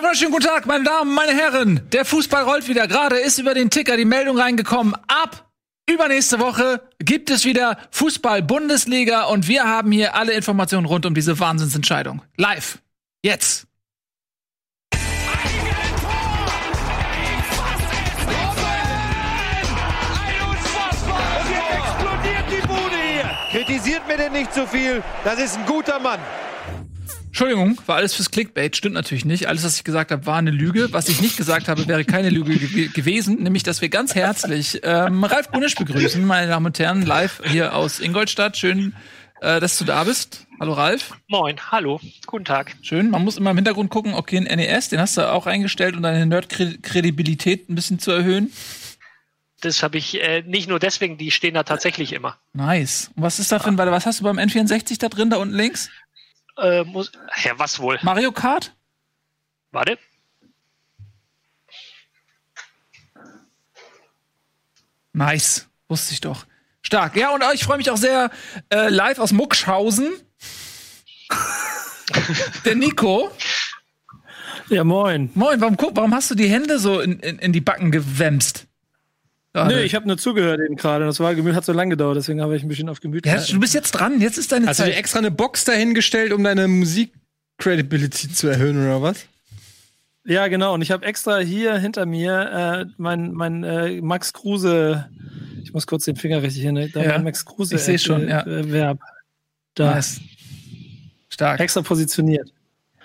Einen wunderschönen guten Tag, meine Damen, meine Herren. Der Fußball rollt wieder. Gerade ist über den Ticker die Meldung reingekommen. Ab übernächste Woche gibt es wieder Fußball-Bundesliga und wir haben hier alle Informationen rund um diese Wahnsinnsentscheidung. Live. Jetzt. Kritisiert mir denn nicht zu viel. Das ist ein guter Mann. Entschuldigung, war alles fürs Clickbait, stimmt natürlich nicht. Alles, was ich gesagt habe, war eine Lüge. Was ich nicht gesagt habe, wäre keine Lüge ge gewesen, nämlich, dass wir ganz herzlich ähm, Ralf Gunisch begrüßen, meine Damen und Herren, live hier aus Ingolstadt. Schön, äh, dass du da bist. Hallo Ralf. Moin, hallo, guten Tag. Schön, man muss immer im Hintergrund gucken, okay, ein NES, den hast du auch eingestellt, um deine Nerd-Kredibilität ein bisschen zu erhöhen. Das habe ich äh, nicht nur deswegen, die stehen da tatsächlich immer. Nice. Und was ist da für ein, was hast du beim N64 da drin, da unten links? Äh, muss, ja, was wohl? Mario Kart? Warte. Nice. Wusste ich doch. Stark. Ja, und ich freue mich auch sehr äh, live aus Muckschhausen. Der Nico. Ja, moin. Moin, warum, warum hast du die Hände so in, in, in die Backen gewämst? Nö, nee, ich habe nur zugehört eben gerade. Das war hat so lange gedauert, deswegen habe ich ein bisschen auf Gemüt. Ja, du bist jetzt dran. Jetzt ist deine Hast Zeit. Hast du dir extra eine Box dahingestellt, um deine Musik-Credibility zu erhöhen oder was? Ja, genau. Und ich habe extra hier hinter mir äh, mein, mein äh, Max Kruse. Ich muss kurz den Finger richtig hin. Da ja, Max Kruse. Ich sehe schon. Ja. Äh, Verb. Da. Nice. Stark. Extra positioniert.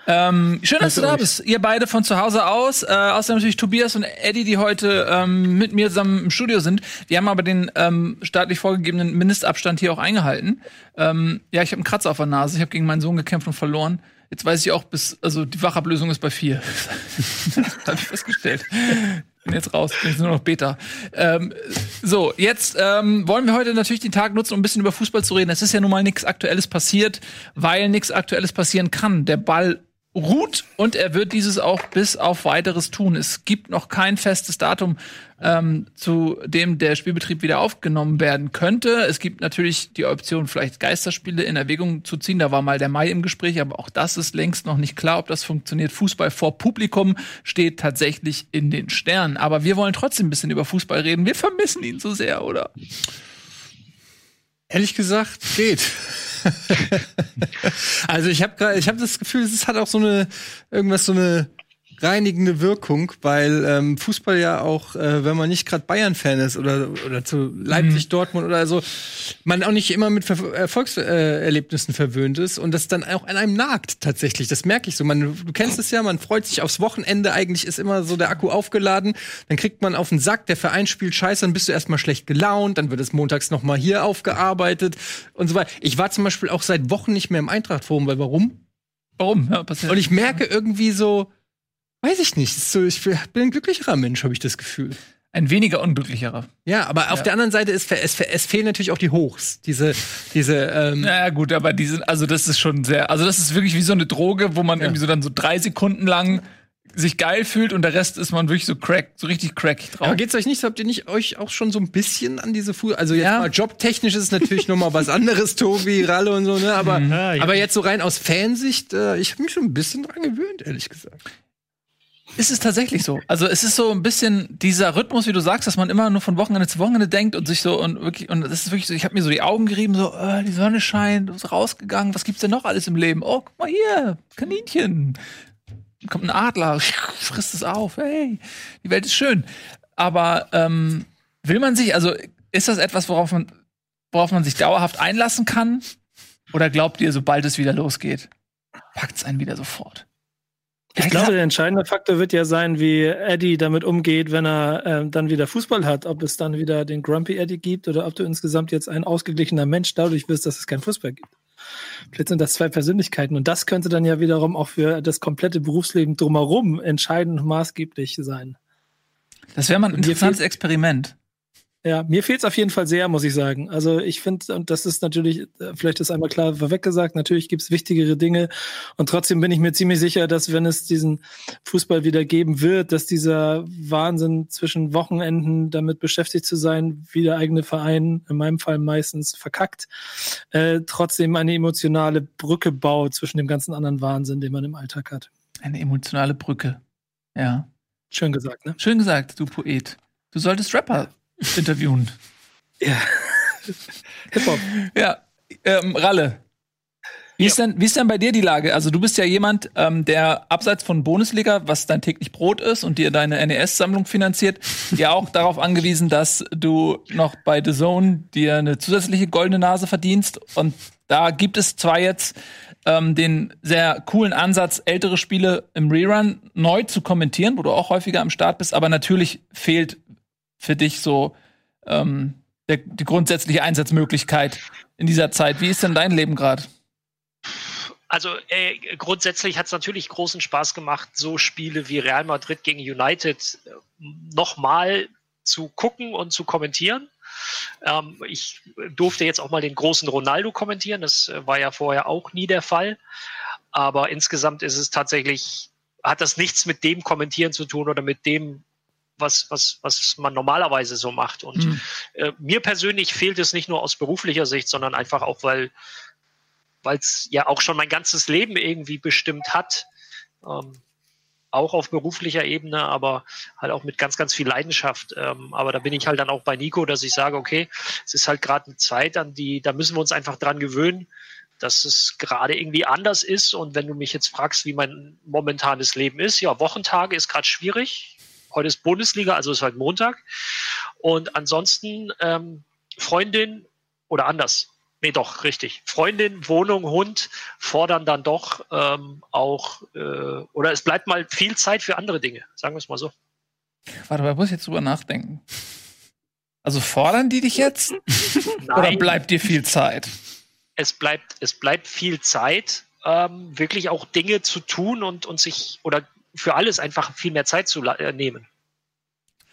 Ähm, schön, dass du da bist. Ihr beide von zu Hause aus. Äh, außerdem natürlich Tobias und Eddie, die heute ähm, mit mir zusammen im Studio sind. Wir haben aber den ähm, staatlich vorgegebenen Mindestabstand hier auch eingehalten. Ähm, ja, ich habe einen Kratzer auf der Nase. Ich habe gegen meinen Sohn gekämpft und verloren. Jetzt weiß ich auch, bis also die Wachablösung ist bei vier. habe ich festgestellt. Bin jetzt raus, bin jetzt nur noch Beta. Ähm, so, jetzt ähm, wollen wir heute natürlich den Tag nutzen, um ein bisschen über Fußball zu reden. Es ist ja nun mal nichts Aktuelles passiert, weil nichts Aktuelles passieren kann. Der Ball ruht und er wird dieses auch bis auf weiteres tun. Es gibt noch kein festes Datum, ähm, zu dem der Spielbetrieb wieder aufgenommen werden könnte. Es gibt natürlich die Option, vielleicht Geisterspiele in Erwägung zu ziehen. Da war mal der Mai im Gespräch, aber auch das ist längst noch nicht klar, ob das funktioniert. Fußball vor Publikum steht tatsächlich in den Sternen. Aber wir wollen trotzdem ein bisschen über Fußball reden. Wir vermissen ihn so sehr, oder? Ehrlich gesagt, geht. also ich habe ich hab das Gefühl, es hat auch so eine irgendwas so eine reinigende Wirkung, weil ähm, Fußball ja auch, äh, wenn man nicht gerade Bayern-Fan ist oder, oder zu Leipzig, mhm. Dortmund oder so, man auch nicht immer mit Ver Erfolgserlebnissen verwöhnt ist und das dann auch an einem nagt tatsächlich. Das merke ich so. Man, du kennst es ja, man freut sich aufs Wochenende, eigentlich ist immer so der Akku aufgeladen, dann kriegt man auf den Sack, der Verein spielt scheiße, dann bist du erstmal schlecht gelaunt, dann wird es montags noch mal hier aufgearbeitet und so weiter. Ich war zum Beispiel auch seit Wochen nicht mehr im Eintracht-Forum, weil warum? Warum? Ja, und ich merke irgendwie so, Weiß ich nicht. So, ich bin ein glücklicherer Mensch, habe ich das Gefühl. Ein weniger unglücklicherer. Ja, aber auf der anderen Seite ist es, es fehlen natürlich auch die Hochs. Diese, diese. Ähm ja gut, aber die sind, also das ist schon sehr, also das ist wirklich wie so eine Droge, wo man ja. irgendwie so dann so drei Sekunden lang sich geil fühlt und der Rest ist man wirklich so crack, so richtig crack drauf. Aber geht's euch nicht, habt ihr nicht euch auch schon so ein bisschen an diese Fuß, also jetzt ja. mal jobtechnisch ist es natürlich noch mal was anderes, Tobi, Ralle und so, ne, aber, mhm. ja, ja. aber jetzt so rein aus Fansicht, äh, ich habe mich schon ein bisschen dran gewöhnt, ehrlich gesagt. Ist es tatsächlich so? Also es ist so ein bisschen dieser Rhythmus, wie du sagst, dass man immer nur von Wochenende zu Wochenende denkt und sich so und wirklich und das ist wirklich so. Ich habe mir so die Augen gerieben, so äh, die Sonne scheint, ist rausgegangen. Was gibt's denn noch alles im Leben? Oh, guck mal hier, Kaninchen. Kommt ein Adler, frisst es auf. Hey, die Welt ist schön. Aber ähm, will man sich, also ist das etwas, worauf man, worauf man sich dauerhaft einlassen kann? Oder glaubt ihr, sobald es wieder losgeht, packt's einen wieder sofort? Ich glaube, der entscheidende Faktor wird ja sein, wie Eddie damit umgeht, wenn er äh, dann wieder Fußball hat. Ob es dann wieder den Grumpy Eddie gibt oder ob du insgesamt jetzt ein ausgeglichener Mensch dadurch wirst, dass es keinen Fußball gibt. Vielleicht sind das zwei Persönlichkeiten und das könnte dann ja wiederum auch für das komplette Berufsleben drumherum entscheidend und maßgeblich sein. Das wäre mal ein interessantes Experiment. Ja, mir fehlt es auf jeden Fall sehr, muss ich sagen. Also ich finde, und das ist natürlich, äh, vielleicht ist einmal klar vorweggesagt, natürlich gibt es wichtigere Dinge. Und trotzdem bin ich mir ziemlich sicher, dass wenn es diesen Fußball wieder geben wird, dass dieser Wahnsinn zwischen Wochenenden damit beschäftigt zu sein, wie der eigene Verein, in meinem Fall meistens verkackt, äh, trotzdem eine emotionale Brücke baut zwischen dem ganzen anderen Wahnsinn, den man im Alltag hat. Eine emotionale Brücke. Ja. Schön gesagt, ne? Schön gesagt, du Poet. Du solltest Rapper interviewen. Ja. Hip-Hop. Ja. Ähm, Ralle. Wie, ist denn, wie ist denn bei dir die Lage? Also du bist ja jemand, ähm, der abseits von Bundesliga, was dein täglich Brot ist und dir deine NES-Sammlung finanziert, ja auch darauf angewiesen, dass du noch bei The Zone dir eine zusätzliche goldene Nase verdienst. Und da gibt es zwar jetzt ähm, den sehr coolen Ansatz, ältere Spiele im Rerun neu zu kommentieren, wo du auch häufiger am Start bist, aber natürlich fehlt für dich so ähm, der, die grundsätzliche Einsatzmöglichkeit in dieser Zeit. Wie ist denn dein Leben gerade? Also äh, grundsätzlich hat es natürlich großen Spaß gemacht, so Spiele wie Real Madrid gegen United äh, nochmal zu gucken und zu kommentieren. Ähm, ich durfte jetzt auch mal den großen Ronaldo kommentieren. Das äh, war ja vorher auch nie der Fall. Aber insgesamt ist es tatsächlich, hat das nichts mit dem Kommentieren zu tun oder mit dem, was, was, was man normalerweise so macht. Und mhm. äh, mir persönlich fehlt es nicht nur aus beruflicher Sicht, sondern einfach auch, weil es ja auch schon mein ganzes Leben irgendwie bestimmt hat. Ähm, auch auf beruflicher Ebene, aber halt auch mit ganz, ganz viel Leidenschaft. Ähm, aber da bin ich halt dann auch bei Nico, dass ich sage, okay, es ist halt gerade eine Zeit, an die, da müssen wir uns einfach dran gewöhnen, dass es gerade irgendwie anders ist. Und wenn du mich jetzt fragst, wie mein momentanes Leben ist, ja, Wochentage ist gerade schwierig. Heute ist Bundesliga, also ist halt Montag. Und ansonsten ähm, Freundin oder anders. Nee, doch, richtig. Freundin, Wohnung, Hund fordern dann doch ähm, auch, äh, oder es bleibt mal viel Zeit für andere Dinge, sagen wir es mal so. Warte, da muss jetzt drüber nachdenken. Also fordern die dich jetzt? oder bleibt dir viel Zeit? Es bleibt, es bleibt viel Zeit, ähm, wirklich auch Dinge zu tun und, und sich oder für alles einfach viel mehr Zeit zu äh, nehmen.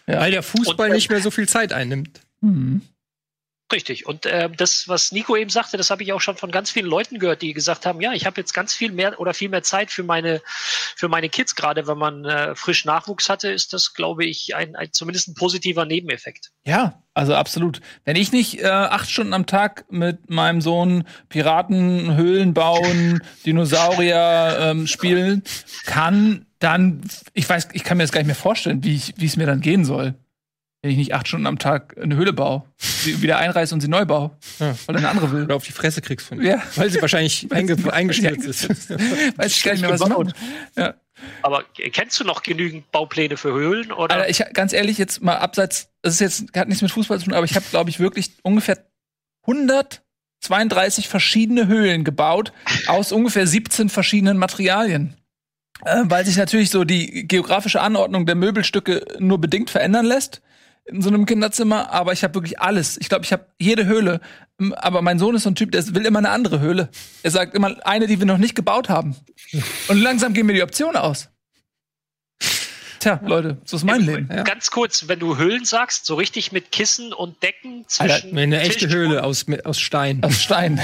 Ja. Weil der Fußball und, nicht mehr so viel Zeit einnimmt. Mhm. Richtig. Und äh, das, was Nico eben sagte, das habe ich auch schon von ganz vielen Leuten gehört, die gesagt haben, ja, ich habe jetzt ganz viel mehr oder viel mehr Zeit für meine, für meine Kids. Gerade wenn man äh, frisch Nachwuchs hatte, ist das, glaube ich, ein, ein zumindest ein positiver Nebeneffekt. Ja, also absolut. Wenn ich nicht äh, acht Stunden am Tag mit meinem Sohn Piraten, Höhlen bauen, Dinosaurier ähm, spielen kann, dann, ich weiß, ich kann mir das gar nicht mehr vorstellen, wie ich, wie es mir dann gehen soll wenn ich nicht acht Stunden am Tag eine Höhle baue, sie wieder einreiße und sie neu baue, ja. weil eine andere will. Oder auf die Fresse kriegst von Ja. Weil sie wahrscheinlich einge eingestürzt ist. Weiß ich gar nicht mehr, was gebaut. Ja. Aber kennst du noch genügend Baupläne für Höhlen? Oder? Alter, ich ganz ehrlich jetzt mal abseits, das ist jetzt hat nichts mit Fußball zu tun, aber ich habe glaube ich wirklich ungefähr 132 verschiedene Höhlen gebaut aus ungefähr 17 verschiedenen Materialien. Äh, weil sich natürlich so die geografische Anordnung der Möbelstücke nur bedingt verändern lässt in so einem Kinderzimmer, aber ich habe wirklich alles. Ich glaube, ich habe jede Höhle. Aber mein Sohn ist so ein Typ, der will immer eine andere Höhle. Er sagt immer eine, die wir noch nicht gebaut haben. Und langsam gehen mir die Optionen aus. Tja, Leute, so ist mein Leben. Ja. Ganz kurz, wenn du Höhlen sagst, so richtig mit Kissen und Decken zwischen. Alter, eine echte Höhle aus, mit, aus Stein. Aus Stein.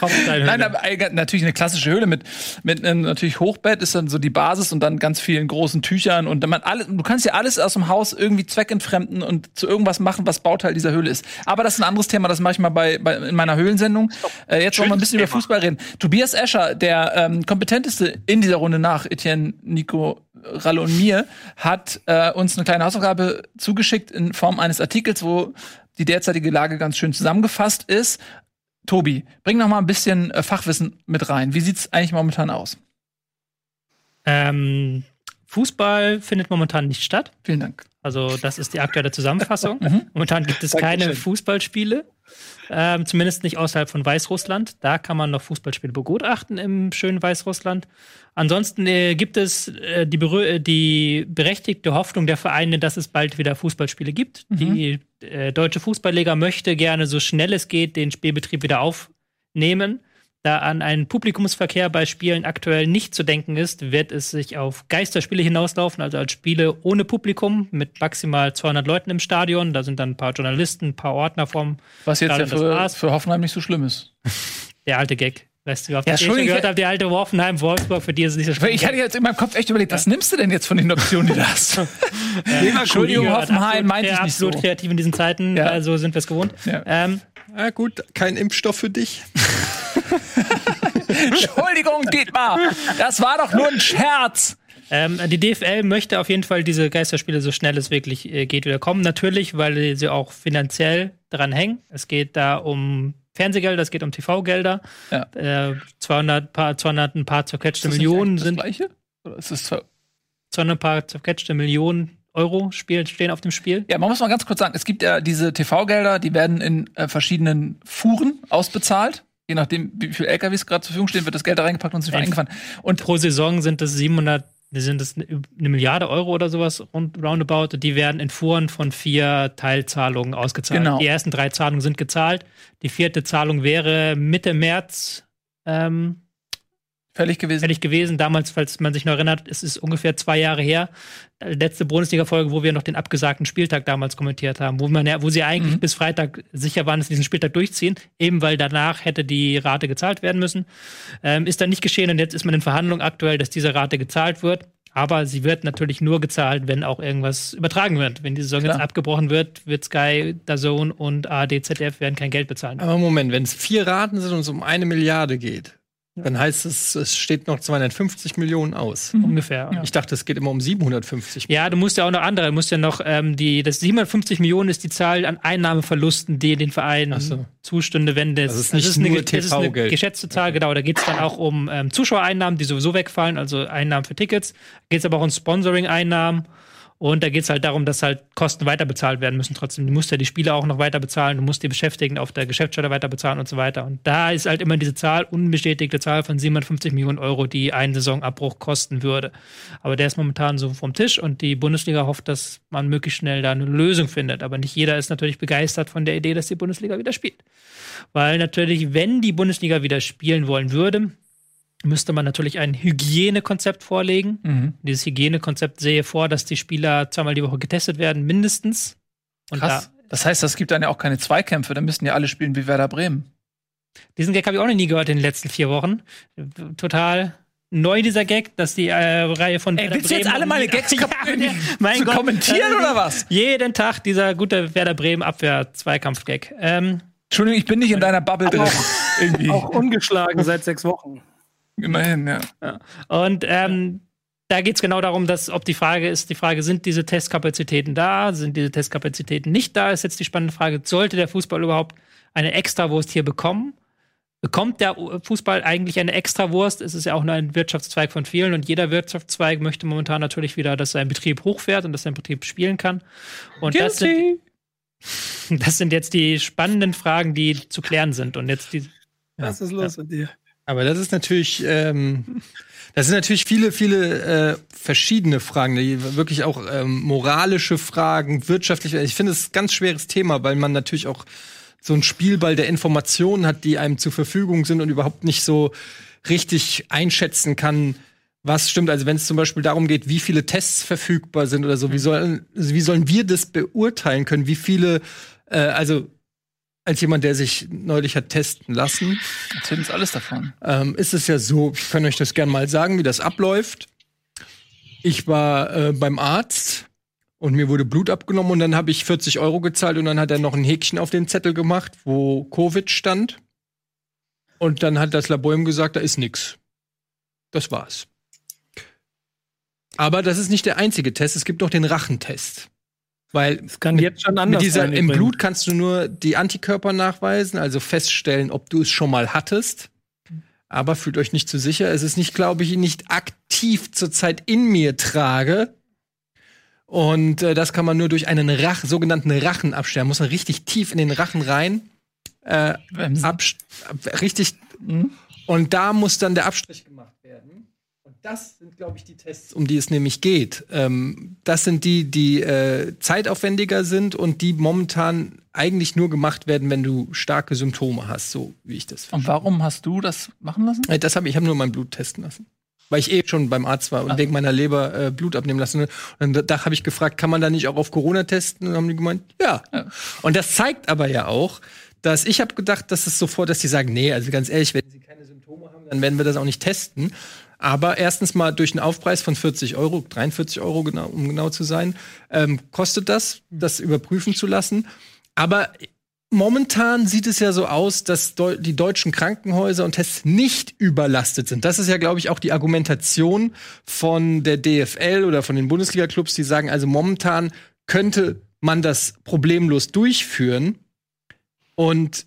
Nein, aber natürlich eine klassische Höhle mit, mit einem natürlich Hochbett ist dann so die Basis und dann ganz vielen großen Tüchern und dann man alles, du kannst ja alles aus dem Haus irgendwie zweckentfremden und zu irgendwas machen, was Bauteil dieser Höhle ist. Aber das ist ein anderes Thema, das mache ich mal bei, bei in meiner Höhlensendung. Äh, jetzt wollen wir ein bisschen Thema. über Fußball reden. Tobias Escher, der ähm, kompetenteste in dieser Runde nach Etienne Nico Ralle und mir, hat äh, uns eine kleine Hausaufgabe zugeschickt in Form eines Artikels, wo die derzeitige Lage ganz schön zusammengefasst ist. Tobi, bring noch mal ein bisschen äh, Fachwissen mit rein. Wie sieht's eigentlich momentan aus? Ähm, Fußball findet momentan nicht statt. Vielen Dank. Also das ist die aktuelle Zusammenfassung. Mhm. Momentan gibt es keine Fußballspiele. Ähm, zumindest nicht außerhalb von Weißrussland. Da kann man noch Fußballspiele begutachten im schönen Weißrussland. Ansonsten äh, gibt es äh, die, äh, die, berechtigte Hoffnung der Vereine, dass es bald wieder Fußballspiele gibt. Mhm. Die äh, deutsche Fußballliga möchte gerne so schnell es geht den Spielbetrieb wieder aufnehmen. Da an einen Publikumsverkehr bei Spielen aktuell nicht zu denken ist, wird es sich auf Geisterspiele hinauslaufen, also als Spiele ohne Publikum mit maximal 200 Leuten im Stadion. Da sind dann ein paar Journalisten, ein paar Ordner vom Was jetzt ja für, für Hoffenheim nicht so schlimm ist. Der alte Gag. Weißt du, auf ja, schon gehört habe, die alte Hoffenheim, Wolfsburg, für die ist es nicht so schlimm. Ich hatte jetzt in meinem Kopf echt überlegt, was nimmst du denn jetzt von den Optionen, die du hast? ja. Entschuldigung, Hoffenheim meinte ich nicht so. absolut kreativ in diesen Zeiten, ja. also sind wir es gewohnt. Ja. Ähm, ja, gut, kein Impfstoff für dich. Entschuldigung, Dietmar, das war doch nur ein Scherz. Ähm, die DFL möchte auf jeden Fall diese Geisterspiele so schnell es wirklich äh, geht wieder kommen. Natürlich, weil sie auch finanziell dran hängen. Es geht da um Fernsehgelder, es geht um TV-Gelder. Ja. Äh, 200, paar, 200 ein paar zerquetschte das Millionen eigentlich sind. Das gleiche? Oder ist das zwar 200 paar zerquetschte Millionen Euro spiel, stehen auf dem Spiel. Ja, man muss mal ganz kurz sagen, es gibt ja diese TV-Gelder, die werden in äh, verschiedenen Fuhren ausbezahlt. Je nachdem, wie viel LKWs gerade zur Verfügung stehen, wird das Geld da reingepackt und es Ein- eingefahren. Und Pro Saison sind das 700, sind das eine eine Milliarde Euro oder sowas rund, roundabout. Die werden in Fuhren von vier Teilzahlungen ausgezahlt. Genau. Die ersten drei Zahlungen sind gezahlt. Die vierte Zahlung wäre Mitte März ähm, fällig gewesen. fällig gewesen. Damals, falls man sich noch erinnert, es ist ungefähr zwei Jahre her. äh, Letzte Bundesliga-Folge, wo wir noch den abgesagten Spieltag damals kommentiert haben, wo man ja, wo sie eigentlich Mhm. bis Freitag sicher waren, dass sie diesen Spieltag durchziehen, eben weil danach hätte die Rate gezahlt werden müssen. Ähm, ist dann nicht geschehen und jetzt ist man in Verhandlungen aktuell, dass diese Rate gezahlt wird. Aber sie wird natürlich nur gezahlt, wenn auch irgendwas übertragen wird. Wenn die Saison Klar. jetzt abgebrochen wird, wird Sky, DAZN und ARD, ZDF werden kein Geld bezahlen. Aber Moment, wenn es vier Raten sind und es um eine Milliarde geht, dann heißt es, es steht noch 250 Millionen aus. Ungefähr. Ich dachte, es geht immer um 750 Ja, du musst ja auch noch andere, du musst ja noch ähm, die, das 750 Millionen ist die Zahl an Einnahmeverlusten, die den Vereinen Ach so. zustünde, wenn das, Also es ist nicht eine, nur das ist eine TV-Geld. geschätzte Zahl, genau. Da geht es dann auch um ähm, Zuschauereinnahmen, die sowieso wegfallen, also Einnahmen für Tickets. Geht es aber auch um Sponsoring-Einnahmen. Und da geht es halt darum, dass halt Kosten weiter bezahlt werden müssen. Trotzdem, du musst ja die Spieler auch noch weiter bezahlen, du musst die Beschäftigten auf der Geschäftsstelle weiter bezahlen und so weiter. Und da ist halt immer diese Zahl, unbestätigte Zahl von 750 Millionen Euro, die ein Saisonabbruch kosten würde. Aber der ist momentan so vom Tisch und die Bundesliga hofft, dass man möglichst schnell da eine Lösung findet. Aber nicht jeder ist natürlich begeistert von der Idee, dass die Bundesliga wieder spielt. Weil natürlich, wenn die Bundesliga wieder spielen wollen würde, müsste man natürlich ein Hygienekonzept vorlegen. Mhm. Dieses Hygienekonzept sehe vor, dass die Spieler zweimal die Woche getestet werden, mindestens. Und Krass. Das heißt, es gibt dann ja auch keine Zweikämpfe, dann müssten ja alle spielen wie Werder Bremen. da, diesen Gag habe ich auch noch nie gehört in den letzten vier Wochen. Total neu dieser Gag, dass die äh, Reihe von Ey, Werder willst du jetzt Bremen- alle meine Gags ja, der, mein zu Gott, kommentieren oder was? Jeden Tag dieser gute Werder Bremen Abwehr-Zweikampf-Gag. Ähm, Entschuldigung, ich bin nicht in deiner Bubble drin. Irgendwie. Auch ungeschlagen seit sechs Wochen. Immerhin, ja. Und ähm, da geht es genau darum, dass ob die Frage ist, die Frage, sind diese Testkapazitäten da, sind diese Testkapazitäten nicht da, ist jetzt die spannende Frage, sollte der Fußball überhaupt eine Extrawurst hier bekommen? Bekommt der Fußball eigentlich eine Extrawurst? Es ist ja auch nur ein Wirtschaftszweig von vielen und jeder Wirtschaftszweig möchte momentan natürlich wieder, dass sein Betrieb hochfährt und dass sein Betrieb spielen kann. Und das sind, das sind jetzt die spannenden Fragen, die zu klären sind. Und jetzt die, Was ist los mit dir? Aber das ist natürlich, ähm, das sind natürlich viele, viele äh, verschiedene Fragen, die wirklich auch ähm, moralische Fragen, wirtschaftliche. Ich finde es ein ganz schweres Thema, weil man natürlich auch so einen Spielball der Informationen hat, die einem zur Verfügung sind und überhaupt nicht so richtig einschätzen kann, was stimmt. Also wenn es zum Beispiel darum geht, wie viele Tests verfügbar sind oder so, wie sollen, wie sollen wir das beurteilen können? Wie viele, äh, also als jemand, der sich neulich hat testen lassen, Erzähl uns alles davon. ähm, ist es ja so, ich kann euch das gerne mal sagen, wie das abläuft. Ich war äh, beim Arzt und mir wurde Blut abgenommen und dann habe ich 40 Euro gezahlt und dann hat er noch ein Häkchen auf den Zettel gemacht, wo Covid stand. Und dann hat das Labor ihm gesagt, da ist nix. Das war's. Aber das ist nicht der einzige Test, es gibt noch den Rachentest. Weil Das kann jetzt schon anders mit dieser, sein, Im. Blut kannst du nur die Antikörper nachweisen, also feststellen, ob du es schon mal hattest. Aber fühlt euch nicht zu sicher. Es ist nicht, glaube ich, nicht aktiv zurzeit in mir trage. Und äh, das kann man nur durch einen Rach, sogenannten Rachenabsterben. Muss man richtig tief in den Rachen rein. Äh, ab, richtig. Und da muss dann der Abstrich gemacht werden. Das sind, glaube ich, die Tests, um die es nämlich geht. Ähm, das sind die, die äh, zeitaufwendiger sind und die momentan eigentlich nur gemacht werden, wenn du starke Symptome hast, so wie ich das Und warum hast du das machen lassen? äh, Das habe ich, ich habe nur mein Blut testen lassen. Weil ich eh schon beim Arzt war und Ach. wegen meiner Leber äh, Blut abnehmen lassen. Und dann, da, da habe ich gefragt, kann man da nicht auch auf Corona testen? Und dann haben die gemeint, ja. Ja. Und das zeigt aber ja auch, dass ich habe gedacht, dass es sofort, dass die sagen, nee, also ganz ehrlich, wenn sie keine Symptome haben, dann werden wir das auch nicht testen. Aber erstens mal durch einen Aufpreis von 40 Euro, 43 Euro genau, um genau zu sein, ähm, kostet das, das überprüfen zu lassen. Aber momentan sieht es ja so aus, dass die deutschen Krankenhäuser und Tests nicht überlastet sind. Das ist ja, glaube ich, auch die Argumentation von der DFL oder von den Bundesliga-Clubs, die sagen, also momentan könnte man das problemlos durchführen. Und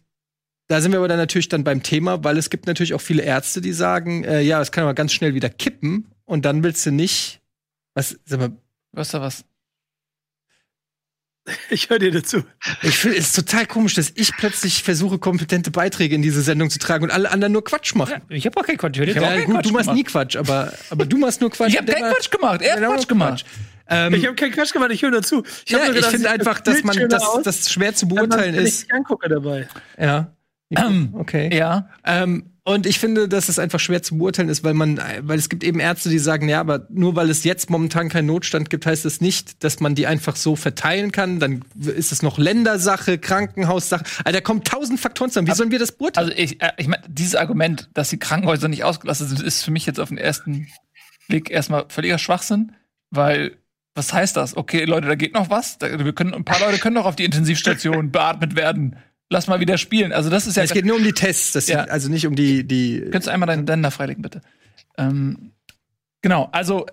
da sind wir aber dann natürlich dann beim Thema, weil es gibt natürlich auch viele Ärzte, die sagen, äh, ja, es kann aber ganz schnell wieder kippen und dann willst du nicht. Was, sag mal, Was da was? Ich höre dir dazu. ich finde es ist total komisch, dass ich plötzlich versuche, kompetente Beiträge in diese Sendung zu tragen und alle anderen nur Quatsch machen. Ich habe auch keinen Quatsch. Ich hab Ja, auch keinen gut, Quatsch du machst gemacht. nie Quatsch, aber, aber du machst nur Quatsch. Ich habe keinen Quatsch gemacht. Er hat war Quatsch gemacht. Ähm, Ich habe keinen Quatsch gemacht, ich höre dazu. Ich, hab ja, ich finde es einfach, dass man das, das schwer zu beurteilen ich ist. die angucke dabei. Ja. Okay. Ja. Ähm, und ich finde, dass es einfach schwer zu beurteilen ist, weil man, weil es gibt eben Ärzte, die sagen, ja, aber nur weil es jetzt momentan keinen Notstand gibt, heißt es nicht, dass man die einfach so verteilen kann. Dann ist es noch Ländersache, Krankenhaussache. Also da kommen tausend Faktoren zusammen. Wie sollen wir das beurteilen? Also ich, äh, ich meine, dieses Argument, dass die Krankenhäuser nicht ausgelastet sind, ist für mich jetzt auf den ersten Blick erstmal völliger Schwachsinn, weil was heißt das? Okay, Leute, da geht noch was. Da, wir können, ein paar Leute können doch auf die Intensivstation beatmet werden. Lass mal wieder spielen. Also das ist ja. es geht nur um die Tests, das Ja. also nicht um die, die. Könntest du einmal deinen Sender freilegen, bitte? Ähm, genau, also äh,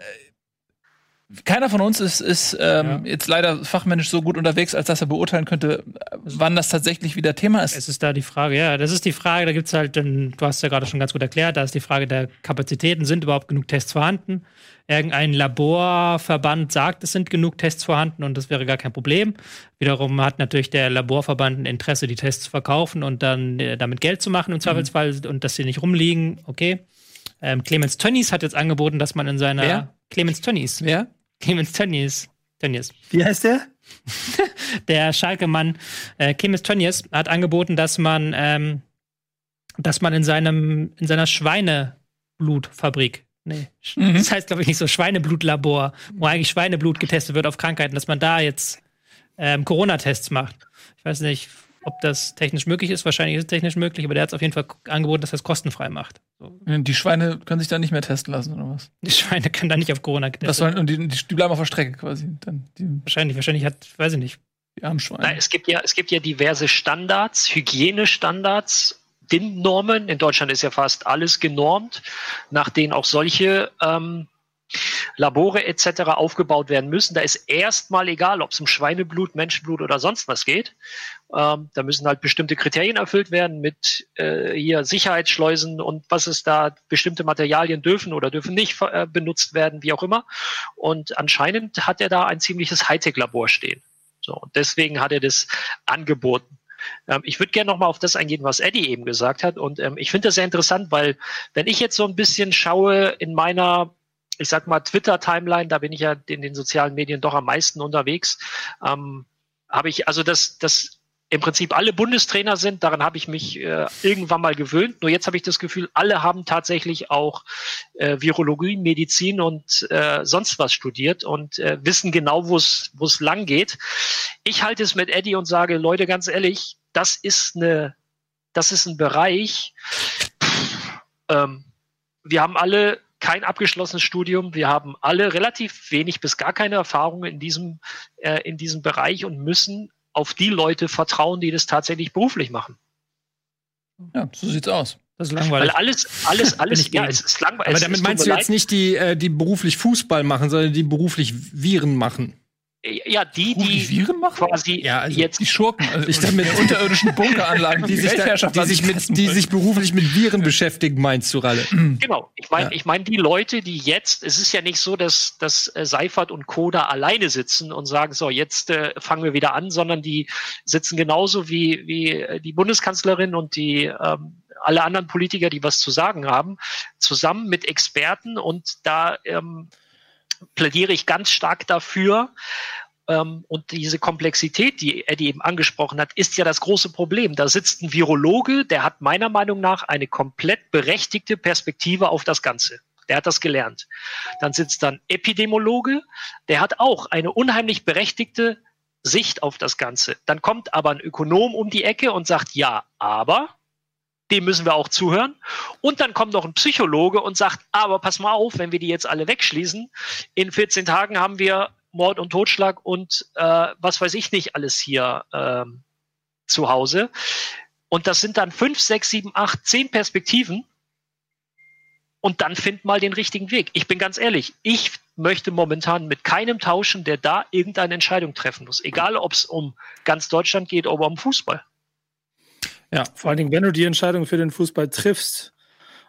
keiner von uns ist, ist ähm, jetzt leider fachmännisch so gut unterwegs, als dass er beurteilen könnte, wann das tatsächlich wieder Thema ist. Es ist da die Frage, ja, das ist die Frage, da gibt's halt, dann, du hast ja gerade schon ganz gut erklärt, da ist die Frage der Kapazitäten, sind überhaupt genug Tests vorhanden? Irgendein Laborverband sagt, es sind genug Tests vorhanden und das wäre gar kein Problem. Wiederum hat natürlich der Laborverband ein Interesse, die Tests zu verkaufen und dann äh, damit Geld zu machen im Zweifelsfall und dass sie nicht rumliegen, okay. Ähm, Clemens Tönnies hat jetzt angeboten, dass man in seiner Wer? Clemens Tönnies. Wer? Clemens Tönnies. Tönnies Wie heißt der? der Schalke-Mann äh, Clemens Tönnies hat angeboten, dass man, ähm, dass man in seinem, in seiner Schweineblutfabrik, nee, Mhm. das heißt glaube ich nicht so, Schweineblutlabor, wo eigentlich Schweineblut getestet wird auf Krankheiten, dass man da jetzt ähm, Corona-Tests macht. Ich weiß nicht, ob das technisch möglich ist, wahrscheinlich ist es technisch möglich, aber der hat es auf jeden Fall angeboten, dass er es kostenfrei macht. So. Die Schweine können sich da nicht mehr testen lassen, oder was? Die Schweine können da nicht auf Corona getestet Was sollen, und die, die, bleiben auf der Strecke quasi. Dann die, Wahrscheinlich, wahrscheinlich hat, weiß ich nicht. die armen Schweine. Na, es gibt ja, es gibt ja diverse Standards, Hygienestandards, DIN-Normen. In Deutschland ist ja fast alles genormt, nach denen auch solche ähm, Labore etc. aufgebaut werden müssen. Da ist erstmal egal, ob es um Schweineblut, Menschenblut oder sonst was geht. Ähm, da müssen halt bestimmte Kriterien erfüllt werden mit äh, hier Sicherheitsschleusen und was ist da, bestimmte Materialien dürfen oder dürfen nicht äh, benutzt werden, wie auch immer. Und anscheinend hat er da ein ziemliches Hightech-Labor stehen. So, und deswegen hat er das angeboten. Ähm, ich würde gerne nochmal auf das eingehen, was Eddie eben gesagt hat. Und ähm, ich finde das sehr interessant, weil wenn ich jetzt so ein bisschen schaue in meiner, ich sag mal, Twitter-Timeline, da bin ich ja in den sozialen Medien doch am meisten unterwegs, ähm, habe ich also das, das im Prinzip alle Bundestrainer sind, daran habe ich mich äh, irgendwann mal gewöhnt. Nur jetzt habe ich das Gefühl, alle haben tatsächlich auch äh, Virologie, Medizin und äh, sonst was studiert und äh, wissen genau, wo es lang geht. Ich halte es mit Eddie und sage, Leute, ganz ehrlich, das ist eine, das ist ein Bereich. Pff, ähm, wir haben alle kein abgeschlossenes Studium. Wir haben alle relativ wenig bis gar keine Erfahrung in diesem, äh, in diesem Bereich und müssen auf die Leute vertrauen, die das tatsächlich beruflich machen. Ja, so sieht's aus. Das ist Weil langweilig. alles, alles, alles, ich ja, es ist langweilig. Aber damit meinst du jetzt nicht die, äh, die beruflich Fußball machen, sondern die beruflich Viren machen. Ja, die, Die die Viren machen? quasi Ja, also jetzt Die Schurken, also Ich damit- mit unterirdischen Bunkeranlagen, Die sich, da, Weltherrschaft die, sich ich mit, die sich beruflich mit Viren beschäftigen, meinst du, Ralle? Genau, ich meine, Ja. ich meine die Leute, die jetzt, es ist ja nicht so, dass, dass äh, Seifert und Co. da alleine sitzen und sagen, so, jetzt äh, fangen wir wieder an, sondern die sitzen genauso wie, wie äh, die Bundeskanzlerin und die ähm, alle anderen Politiker, die was zu sagen haben, zusammen mit Experten und da ähm, plädiere ich ganz stark dafür, ähm, und diese Komplexität, die Eddie eben angesprochen hat, ist ja das große Problem. Da sitzt ein Virologe, der hat meiner Meinung nach eine komplett berechtigte Perspektive auf das Ganze. Der hat das gelernt. Dann sitzt dann Epidemiologe, der hat auch eine unheimlich berechtigte Sicht auf das Ganze. Dann kommt aber ein Ökonom um die Ecke und sagt, ja, aber dem müssen wir auch zuhören. Und dann kommt noch ein Psychologe und sagt, aber pass mal auf, wenn wir die jetzt alle wegschließen, in 14 Tagen haben wir Mord und Totschlag und äh, was weiß ich nicht alles hier ähm, zu Hause. Und das sind dann fünf, sechs, sieben, acht, zehn Perspektiven. Und dann find mal den richtigen Weg. Ich bin ganz ehrlich, ich möchte momentan mit keinem tauschen, der da irgendeine Entscheidung treffen muss. Egal, ob es um ganz Deutschland geht oder um Fußball. Ja, vor allen Dingen, wenn du die Entscheidung für den Fußball triffst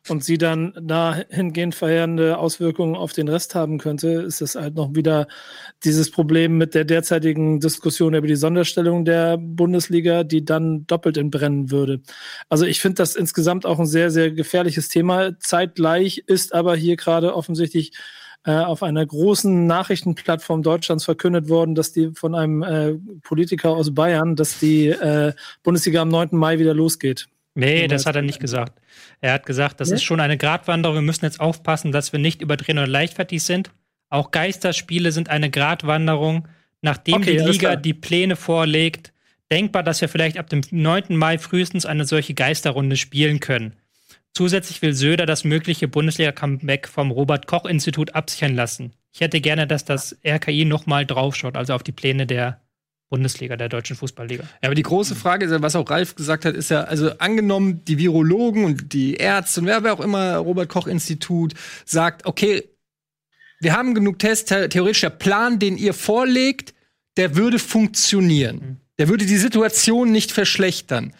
und sie dann dahingehend verheerende Auswirkungen auf den Rest haben könnte, ist es halt noch wieder dieses Problem mit der derzeitigen Diskussion über die Sonderstellung der Bundesliga, die dann doppelt entbrennen würde. Also ich finde das insgesamt auch ein sehr, sehr gefährliches Thema. Zeitgleich ist aber hier gerade offensichtlich äh, auf einer großen Nachrichtenplattform Deutschlands verkündet worden, dass die von einem äh, Politiker aus Bayern, dass die äh, Bundesliga am 9. Mai wieder losgeht. Nee, das hat er nicht gesagt. Er hat gesagt, das Nee? ist schon eine Gratwanderung. Wir müssen jetzt aufpassen, dass wir nicht überdrehen oder leichtfertig sind. Auch Geisterspiele sind eine Gratwanderung, nachdem Okay, die Liga die Pläne vorlegt. Denkbar, dass wir vielleicht ab dem 9. Mai frühestens eine solche Geisterrunde spielen können. Zusätzlich will Söder das mögliche Bundesliga-Comeback vom Robert-Koch-Institut absichern lassen. Ich hätte gerne, dass das RKI nochmal draufschaut, also auf die Pläne der Bundesliga, der deutschen Fußballliga. Ja, aber die große Frage ist ja, was auch Ralf gesagt hat, ist ja, also angenommen, die Virologen und die Ärzte und wer, wer auch immer, Robert-Koch-Institut, sagt, okay, wir haben genug Tests, the- theoretisch der Plan, den ihr vorlegt, der würde funktionieren. Der würde die Situation nicht verschlechtern.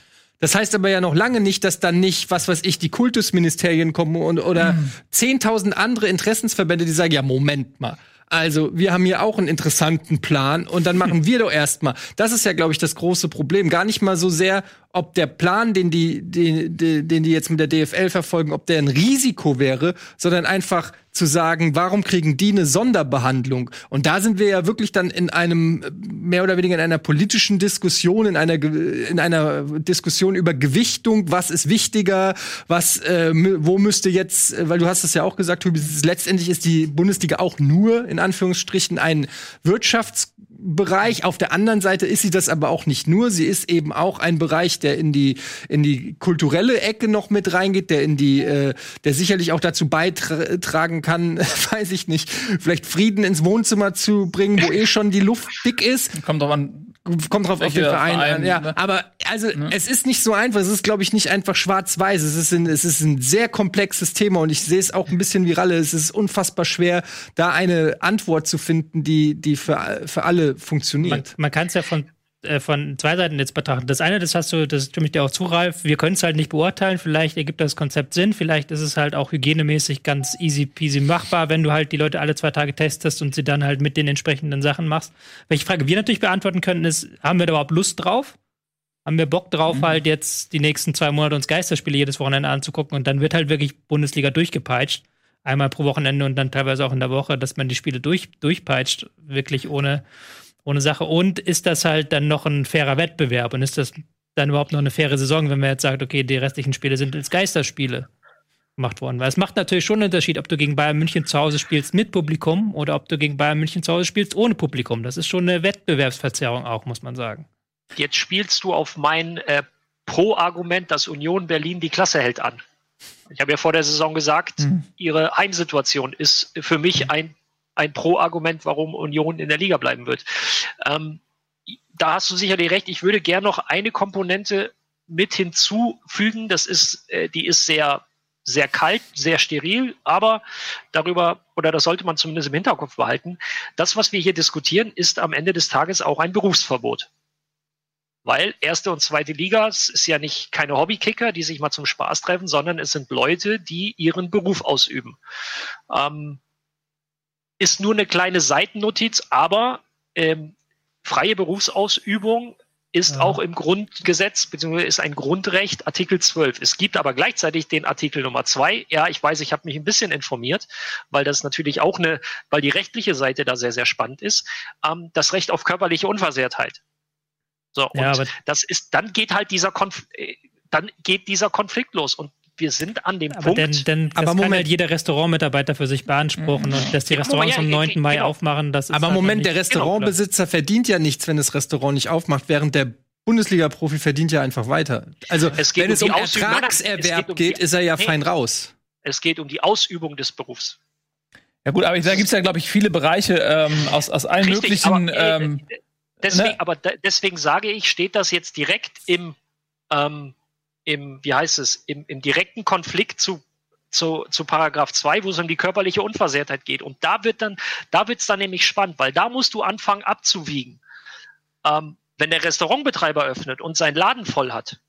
Das heißt aber ja noch lange nicht, dass dann nicht, was weiß ich, die Kultusministerien kommen und, oder 10.000 andere Interessensverbände, die sagen, ja, Moment mal. Also, wir haben hier auch einen interessanten Plan und dann machen wir doch erstmal. Das ist ja, glaube ich, das große Problem. Gar nicht mal so sehr, ob der Plan, den die, den, den, den die jetzt mit der DFL verfolgen, ob der ein Risiko wäre, sondern einfach zu sagen, warum kriegen die eine Sonderbehandlung? Und da sind wir ja wirklich dann in einem, mehr oder weniger in einer politischen Diskussion, in einer, in einer Diskussion über Gewichtung, was ist wichtiger, was, äh, wo müsste jetzt, äh, weil du hast es ja auch gesagt, letztendlich ist die Bundesliga auch nur, in Anführungsstrichen, ein Wirtschaftsbereich. Auf der anderen Seite ist sie das aber auch nicht nur. Sie ist eben auch ein Bereich, der in die, in die kulturelle Ecke noch mit reingeht, der in die, äh, der sicherlich auch dazu beitragen kann, weiß ich nicht, vielleicht Frieden ins Wohnzimmer zu bringen, wo eh schon die Luft dick ist. Kommt drauf an. Kommt drauf auf den Verein, Verein, an. Ja, ne? aber also es ist nicht so einfach. Es ist, glaube ich, nicht einfach schwarz-weiß. Es ist ein, es ist ein sehr komplexes Thema und ich sehe es auch ein bisschen wie Ralle. Es ist unfassbar schwer, da eine Antwort zu finden, die, die für, für alle Man, funktioniert. man kann es ja von, äh, von zwei Seiten jetzt betrachten. Das eine, das hast du, das stimme ich dir auch zu, Ralf. Wir können es halt nicht beurteilen. Vielleicht ergibt das Konzept Sinn. Vielleicht ist es halt auch hygienemäßig ganz easy peasy machbar, wenn du halt die Leute alle zwei Tage testest und sie dann halt mit den entsprechenden Sachen machst. Welche Frage wir natürlich beantworten können, ist, haben wir da überhaupt Lust drauf? Haben wir Bock drauf, halt jetzt die nächsten zwei Monate uns Geisterspiele jedes Wochenende anzugucken und dann wird halt wirklich Bundesliga durchgepeitscht. Einmal pro Wochenende und dann teilweise auch in der Woche, dass man die Spiele durch, durchpeitscht, wirklich ohne, ohne Sache. Und ist das halt dann noch ein fairer Wettbewerb? Und ist das dann überhaupt noch eine faire Saison, wenn man jetzt sagt, okay, die restlichen Spiele sind als Geisterspiele gemacht worden? Weil es macht natürlich schon einen Unterschied, ob du gegen Bayern München zu Hause spielst mit Publikum oder ob du gegen Bayern München zu Hause spielst ohne Publikum. Das ist schon eine Wettbewerbsverzerrung auch, muss man sagen. Jetzt spielst du auf mein äh, Pro-Argument, dass Union Berlin die Klasse hält an. Ich habe ja vor der Saison gesagt, ihre Heimsituation ist für mich ein, ein Pro-Argument, warum Union in der Liga bleiben wird. Ähm, da hast du sicherlich recht. Ich würde gern noch eine Komponente mit hinzufügen. Das ist, äh, die ist sehr, sehr kalt, sehr steril, aber darüber, oder das sollte man zumindest im Hinterkopf behalten, das, was wir hier diskutieren, ist am Ende des Tages auch ein Berufsverbot. Weil erste und zweite Liga ist ja nicht keine Hobbykicker, die sich mal zum Spaß treffen, sondern es sind Leute, die ihren Beruf ausüben. Ähm, ist nur eine kleine Seitennotiz, aber ähm, freie Berufsausübung ist Ja. auch im Grundgesetz, beziehungsweise ist ein Grundrecht, Artikel 12. Es gibt aber gleichzeitig den Artikel Nummer 2. Ja, ich weiß, ich habe mich ein bisschen informiert, weil das natürlich auch eine, weil die rechtliche Seite da sehr, sehr spannend ist, ähm, das Recht auf körperliche Unversehrtheit. So, und Ja, das ist, dann geht halt dieser Konf äh, dann geht dieser Konflikt los. Und wir sind an dem Aber Punkt. dann das Aber Moment. halt jeder Restaurantmitarbeiter für sich beanspruchen und dass die Ja, Restaurants ja, am ja, 9. Mai genau. aufmachen, das ist Aber halt Moment, der Restaurantbesitzer verdient ja nichts, wenn das Restaurant nicht aufmacht, während der Bundesliga-Profi verdient ja einfach weiter. Also, Es geht wenn um es um es Ertragserwerb geht um geht, ist er ja Nee. fein raus. es geht um die Ausübung des Berufs. Ja gut, aber da gibt's ja, glaube ich, viele Bereiche ähm, aus, aus allen Richtig, möglichen aber, äh, ähm, deswegen, ne? aber deswegen sage ich, steht das jetzt direkt im, ähm, im wie heißt es, im, im direkten Konflikt zu zu, zu Paragraph 2, wo es um die körperliche Unversehrtheit geht. Und da wird dann, da wird's dann nämlich spannend, weil da musst du anfangen abzuwiegen. Ähm, wenn der Restaurantbetreiber öffnet und seinen Laden voll hat,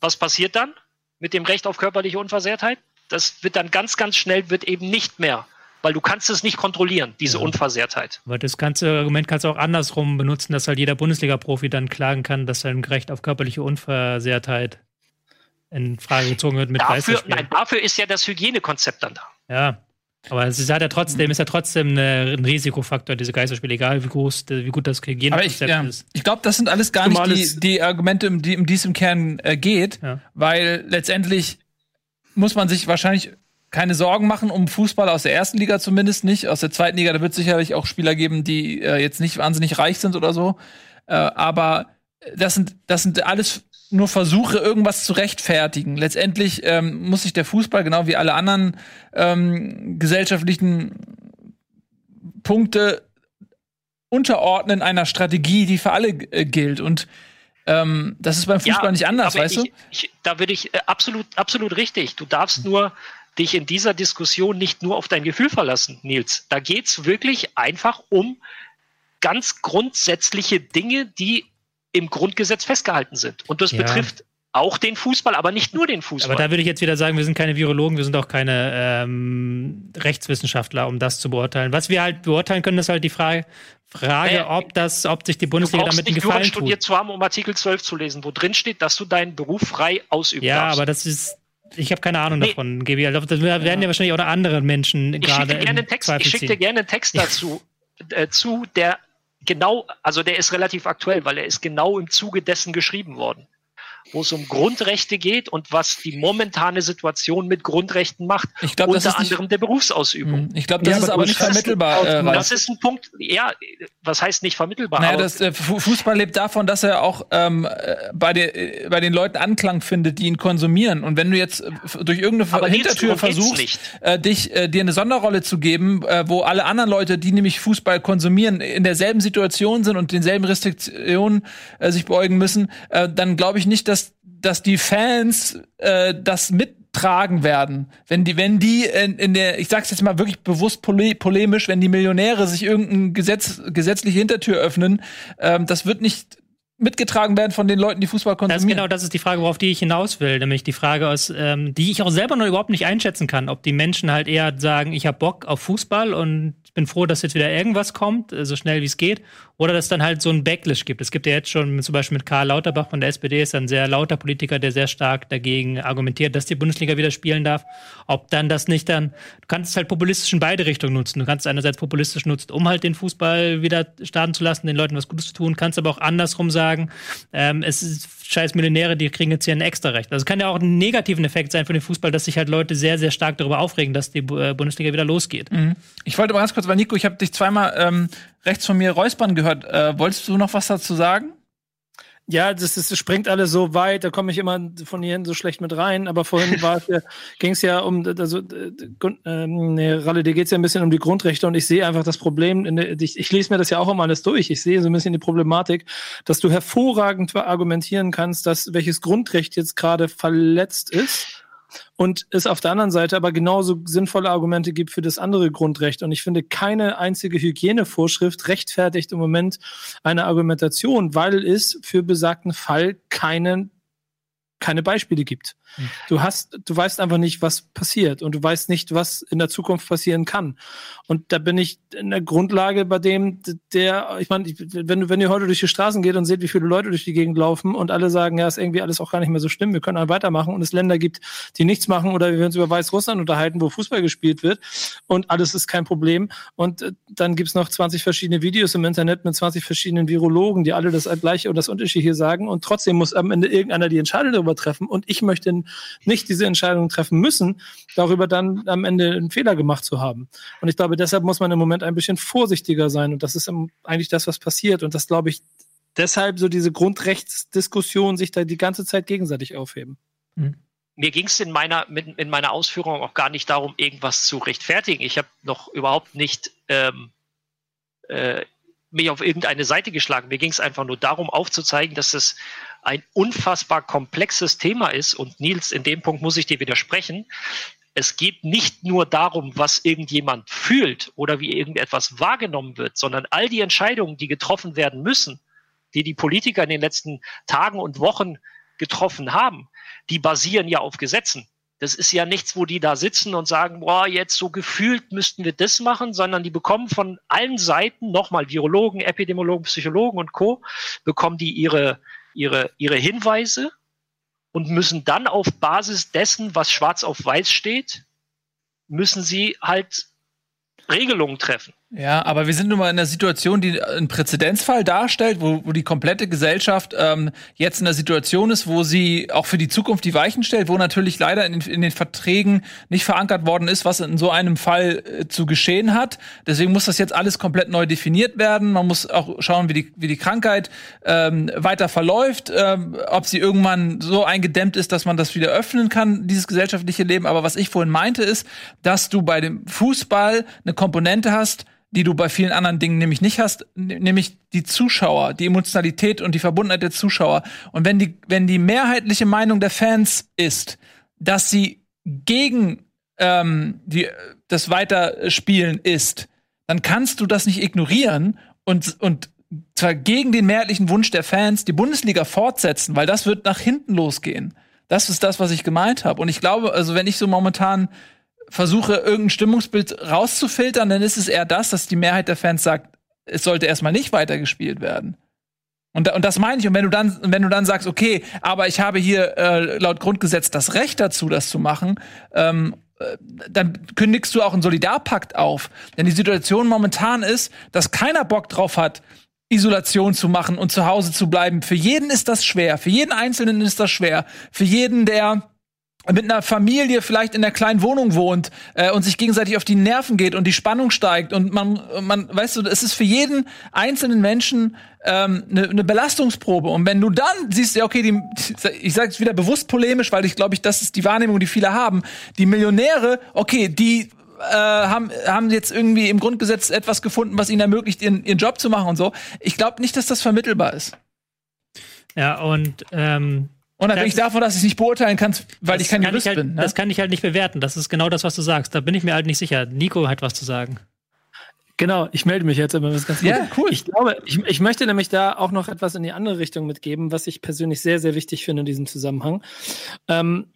was passiert dann mit dem Recht auf körperliche Unversehrtheit? Das wird dann ganz, ganz schnell, wird eben nicht mehr weil du kannst es nicht kontrollieren, diese ja. Unversehrtheit. Aber das ganze Argument kannst du auch andersrum benutzen, dass halt jeder Bundesliga-Profi dann klagen kann, dass sein Recht auf körperliche Unversehrtheit in Frage gezogen wird mit dafür, Nein, dafür ist ja das Hygienekonzept dann da. Ja, aber es ist ja trotzdem, ist ja trotzdem ein Risikofaktor, diese Geisterspiele, egal wie groß, wie gut das Hygienekonzept ja, ist. Ich glaube, das sind alles gar nicht die, die Argumente, um die, um die es im Kern äh, geht, ja. weil letztendlich muss man sich wahrscheinlich keine Sorgen machen um Fußball aus der ersten Liga zumindest nicht. Aus der zweiten Liga, da wird es sicherlich auch Spieler geben, die äh, jetzt nicht wahnsinnig reich sind oder so. Äh, aber das sind, das sind alles nur Versuche, irgendwas zu rechtfertigen. Letztendlich ähm, muss sich der Fußball, genau wie alle anderen ähm, gesellschaftlichen Punkte, unterordnen einer Strategie, die für alle äh, gilt. Und ähm, das ist beim Fußball ja, nicht anders, weißt ich, du? Ich, da würde ich äh, absolut, absolut richtig. Du darfst nur dich in dieser Diskussion nicht nur auf dein Gefühl verlassen, Nils. Da geht's wirklich einfach um ganz grundsätzliche Dinge, die im Grundgesetz festgehalten sind. Und das ja. betrifft auch den Fußball, aber nicht nur den Fußball. Aber da würde ich jetzt wieder sagen, wir sind keine Virologen, wir sind auch keine ähm, Rechtswissenschaftler, um das zu beurteilen. Was wir halt beurteilen können, ist halt die Frage, Frage, äh, ob das, ob sich die Bundesliga damit einen Gefallen tut. studiert zu haben, um Artikel 12 zu lesen, wo drin steht, dass du deinen Beruf frei ausüben ja, darfst. Ja, aber das ist ich habe keine Ahnung nee. davon, Gebi. Also, das werden ja. ja wahrscheinlich auch andere Menschen ich gerade. Schicke gerne Text, ich schicke dir gerne einen Text dazu, äh, zu, der genau, also der ist relativ aktuell, weil er ist genau im Zuge dessen geschrieben worden wo es um Grundrechte geht und was die momentane Situation mit Grundrechten macht, ich glaub, unter anderem nicht, der Berufsausübung. Hm, ich glaube, das ja, ist aber nicht vermittelbar. Äh, das ist ein Punkt, ja, was heißt nicht vermittelbar? Naja, das, äh, Fußball lebt davon, dass er auch ähm, äh, bei, der, äh, bei den Leuten Anklang findet, die ihn konsumieren. Und wenn du jetzt äh, durch irgendeine aber Hintertür versuchst, äh, dich äh, dir eine Sonderrolle zu geben, äh, wo alle anderen Leute, die nämlich Fußball konsumieren, in derselben Situation sind und denselben Restriktionen äh, sich beugen müssen, äh, dann glaube ich nicht, dass dass, dass die Fans äh, das mittragen werden. Wenn die, wenn die in, in der, ich sag's jetzt mal wirklich bewusst pole polemisch, wenn die Millionäre sich irgendein Gesetz, gesetzliche Hintertür öffnen, ähm, das wird nicht mitgetragen werden von den Leuten, die Fußball konsumieren. Das genau, das ist die Frage, worauf die ich hinaus will, nämlich die Frage aus, ähm, die ich auch selber noch überhaupt nicht einschätzen kann, ob die Menschen halt eher sagen, ich habe Bock auf Fußball und bin froh, dass jetzt wieder irgendwas kommt, äh, so schnell wie es geht, oder dass dann halt so ein Backlash gibt. Es gibt ja jetzt schon zum Beispiel mit Karl Lauterbach von der SPD, ist ein sehr lauter Politiker, der sehr stark dagegen argumentiert, dass die Bundesliga wieder spielen darf. Ob dann das nicht dann, du kannst es halt populistisch in beide Richtungen nutzen. Du kannst es einerseits populistisch nutzen, um halt den Fußball wieder starten zu lassen, den Leuten was Gutes zu tun, kannst aber auch andersrum sagen, ähm, es ist scheiß Millionäre, die kriegen jetzt hier ein extra Recht. Also es kann ja auch ein negativen Effekt sein für den Fußball, dass sich halt Leute sehr, sehr stark darüber aufregen, dass die äh, Bundesliga wieder losgeht. Mhm. Ich wollte mal ganz kurz, weil Nico, ich habe dich zweimal ähm, rechts von mir räuspern gehört. Äh, wolltest du noch was dazu sagen? Ja, das, ist, das springt alles so weit, da komme ich immer von hier so schlecht mit rein. Aber vorhin ja, ging es ja um, also, äh, nee, Ralle, dir geht's ja ein bisschen um die Grundrechte und ich sehe einfach das Problem, der, ich, ich lese mir das ja auch immer alles durch. Ich sehe so ein bisschen die Problematik, dass du hervorragend argumentieren kannst, dass welches Grundrecht jetzt gerade verletzt ist und es auf der anderen Seite aber genauso sinnvolle Argumente gibt für das andere Grundrecht. Und ich finde, keine einzige Hygienevorschrift rechtfertigt im Moment eine Argumentation, weil es für besagten Fall keinen keine Beispiele gibt. Hm. Du hast, du weißt einfach nicht, was passiert und du weißt nicht, was in der Zukunft passieren kann. Und da bin ich in der Grundlage bei dem, der, ich meine, wenn du, wenn ihr heute durch die Straßen geht und seht, wie viele Leute durch die Gegend laufen und alle sagen, ja, ist irgendwie alles auch gar nicht mehr so schlimm, wir können dann weitermachen und es Länder gibt, die nichts machen oder wir uns über Weißrussland unterhalten, wo Fußball gespielt wird und alles ist kein Problem. Und äh, dann gibt's noch 20 verschiedene Videos im Internet mit 20 verschiedenen Virologen, die alle das gleiche und das Unterschiedliche sagen und trotzdem muss am Ende irgendeiner die Entscheidung darüber treffen und ich möchte nicht diese Entscheidung treffen müssen, darüber dann am Ende einen Fehler gemacht zu haben. Und ich glaube, deshalb muss man im Moment ein bisschen vorsichtiger sein und das ist eigentlich das, was passiert und das glaube ich deshalb so diese Grundrechtsdiskussion sich da die ganze Zeit gegenseitig aufheben. Mhm mir ging es in meiner, in meiner Ausführung auch gar nicht darum, irgendwas zu rechtfertigen. Ich habe noch überhaupt nicht ähm, äh, mich auf irgendeine Seite geschlagen. Mir ging es einfach nur darum, aufzuzeigen, dass es ein unfassbar komplexes Thema ist. Und Nils, in dem Punkt muss ich dir widersprechen. Es geht nicht nur darum, was irgendjemand fühlt oder wie irgendetwas wahrgenommen wird, sondern all die Entscheidungen, die getroffen werden müssen, die die Politiker in den letzten Tagen und Wochen getroffen haben, die basieren ja auf Gesetzen. Das ist ja nichts, wo die da sitzen und sagen, boah, jetzt so gefühlt müssten wir das machen, sondern die bekommen von allen Seiten nochmal Virologen, Epidemiologen, Psychologen und Co. bekommen die ihre, ihre, ihre Hinweise und müssen dann auf Basis dessen, was schwarz auf weiß steht, müssen sie halt Regelungen treffen. Ja, aber wir sind nun mal in einer Situation, die einen Präzedenzfall darstellt, wo, wo die komplette Gesellschaft ähm, jetzt in der Situation ist, wo sie auch für die Zukunft die Weichen stellt, wo natürlich leider in den, in den Verträgen nicht verankert worden ist, was in so einem Fall äh, zu geschehen hat. Deswegen muss das jetzt alles komplett neu definiert werden. Man muss auch schauen, wie die, wie die Krankheit ähm, weiter verläuft, ähm, ob sie irgendwann so eingedämmt ist, dass man das wieder öffnen kann, dieses gesellschaftliche Leben. Aber was ich vorhin meinte, ist, dass du bei dem Fußball eine Komponente hast, die du bei vielen anderen Dingen nämlich nicht hast, nämlich die Zuschauer, die Emotionalität und die Verbundenheit der Zuschauer. Und wenn die, wenn die mehrheitliche Meinung der Fans ist, dass sie gegen ähm, die, das Weiterspielen ist, dann kannst du das nicht ignorieren und, und zwar gegen den mehrheitlichen Wunsch der Fans die Bundesliga fortsetzen, weil das wird nach hinten losgehen. Das ist das, was ich gemeint habe. Und ich glaube, also wenn ich so momentan versuche, irgendein Stimmungsbild rauszufiltern, dann ist es eher das, dass die Mehrheit der Fans sagt, es sollte erstmal nicht weitergespielt werden. Und, und das meine ich. Und wenn du dann, wenn du dann sagst, okay, aber ich habe hier äh, laut Grundgesetz das Recht dazu, das zu machen, ähm, äh, dann kündigst du auch einen Solidarpakt auf. Denn die Situation momentan ist, dass keiner Bock drauf hat, Isolation zu machen und zu Hause zu bleiben. Für jeden ist das schwer. Für jeden Einzelnen ist das schwer. Für jeden, der mit einer Familie vielleicht in einer kleinen Wohnung wohnt äh, und sich gegenseitig auf die Nerven geht und die Spannung steigt und man, man, weißt du, es ist für jeden einzelnen Menschen ähm, eine, eine Belastungsprobe. Und wenn du dann siehst, ja okay, die, ich sage es wieder bewusst polemisch, weil ich glaube, ich das ist die Wahrnehmung, die viele haben. Die Millionäre, okay, die äh, haben, haben jetzt irgendwie im Grundgesetz etwas gefunden, was ihnen ermöglicht, ihren, ihren Job zu machen und so. Ich glaube nicht, dass das vermittelbar ist. Ja, und ähm, Unabhängig das, davon, dass ich es nicht beurteilen kann, weil ich kein Jurist halt, bin. Ne? Das kann ich halt nicht bewerten. Das ist genau das, was du sagst. Da bin ich mir halt nicht sicher. Nico hat was zu sagen. Genau, ich melde mich jetzt immer was ganz Ja, cool. Ich glaube, ich, ich möchte nämlich da auch noch etwas in die andere Richtung mitgeben, was ich persönlich sehr, sehr wichtig finde in diesem Zusammenhang. Ähm,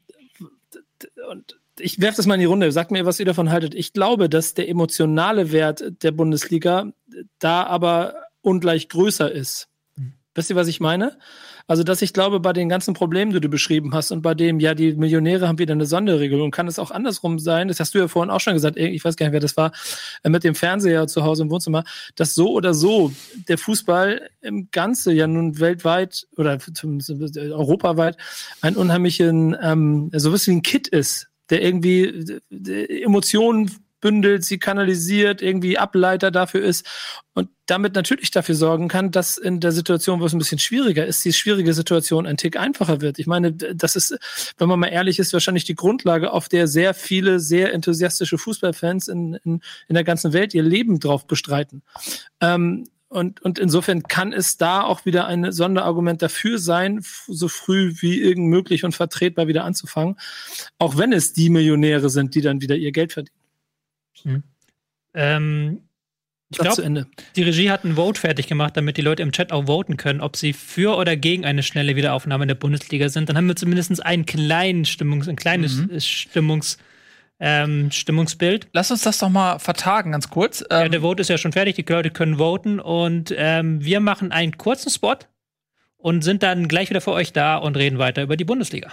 und ich werfe das mal in die Runde. Sagt mir, was ihr davon haltet. Ich glaube, dass der emotionale Wert der Bundesliga da aber ungleich größer ist. Hm. Wisst ihr, was ich meine? Also, dass ich glaube, bei den ganzen Problemen, die du beschrieben hast und bei dem, ja, die Millionäre haben wieder eine Sonderregelung, kann es auch andersrum sein, das hast du ja vorhin auch schon gesagt, ich weiß gar nicht, wer das war, äh, mit dem Fernseher zu Hause im Wohnzimmer, dass so oder so der Fußball im Ganze ja nun weltweit oder europaweit ein unheimlichen, ähm, sowas wie ein Kit ist, der irgendwie äh, Emotionen bündelt, sie kanalisiert, irgendwie Ableiter dafür ist und damit natürlich dafür sorgen kann, dass in der Situation, wo es ein bisschen schwieriger ist, die schwierige Situation ein Tick einfacher wird. Ich meine, das ist, wenn man mal ehrlich ist, wahrscheinlich die Grundlage, auf der sehr viele sehr enthusiastische Fußballfans in, in, in der ganzen Welt ihr Leben drauf bestreiten. Ähm, und, und insofern kann es da auch wieder ein Sonderargument dafür sein, so früh wie irgend möglich und vertretbar wieder anzufangen. Auch wenn es die Millionäre sind, die dann wieder ihr Geld verdienen. Hm. Ähm, ich glaube, die Regie hat ein Vote fertig gemacht, damit die Leute im Chat auch voten können, ob sie für oder gegen eine schnelle Wiederaufnahme in der Bundesliga sind. Dann haben wir zumindest einen kleinen Stimmungs, ein kleines mhm. Stimmungs, ähm, Stimmungsbild. Lass uns das doch mal vertagen, ganz kurz. Ähm ja, der Vote ist ja schon fertig, die Leute können voten und ähm, wir machen einen kurzen Spot und sind dann gleich wieder für euch da und reden weiter über die Bundesliga.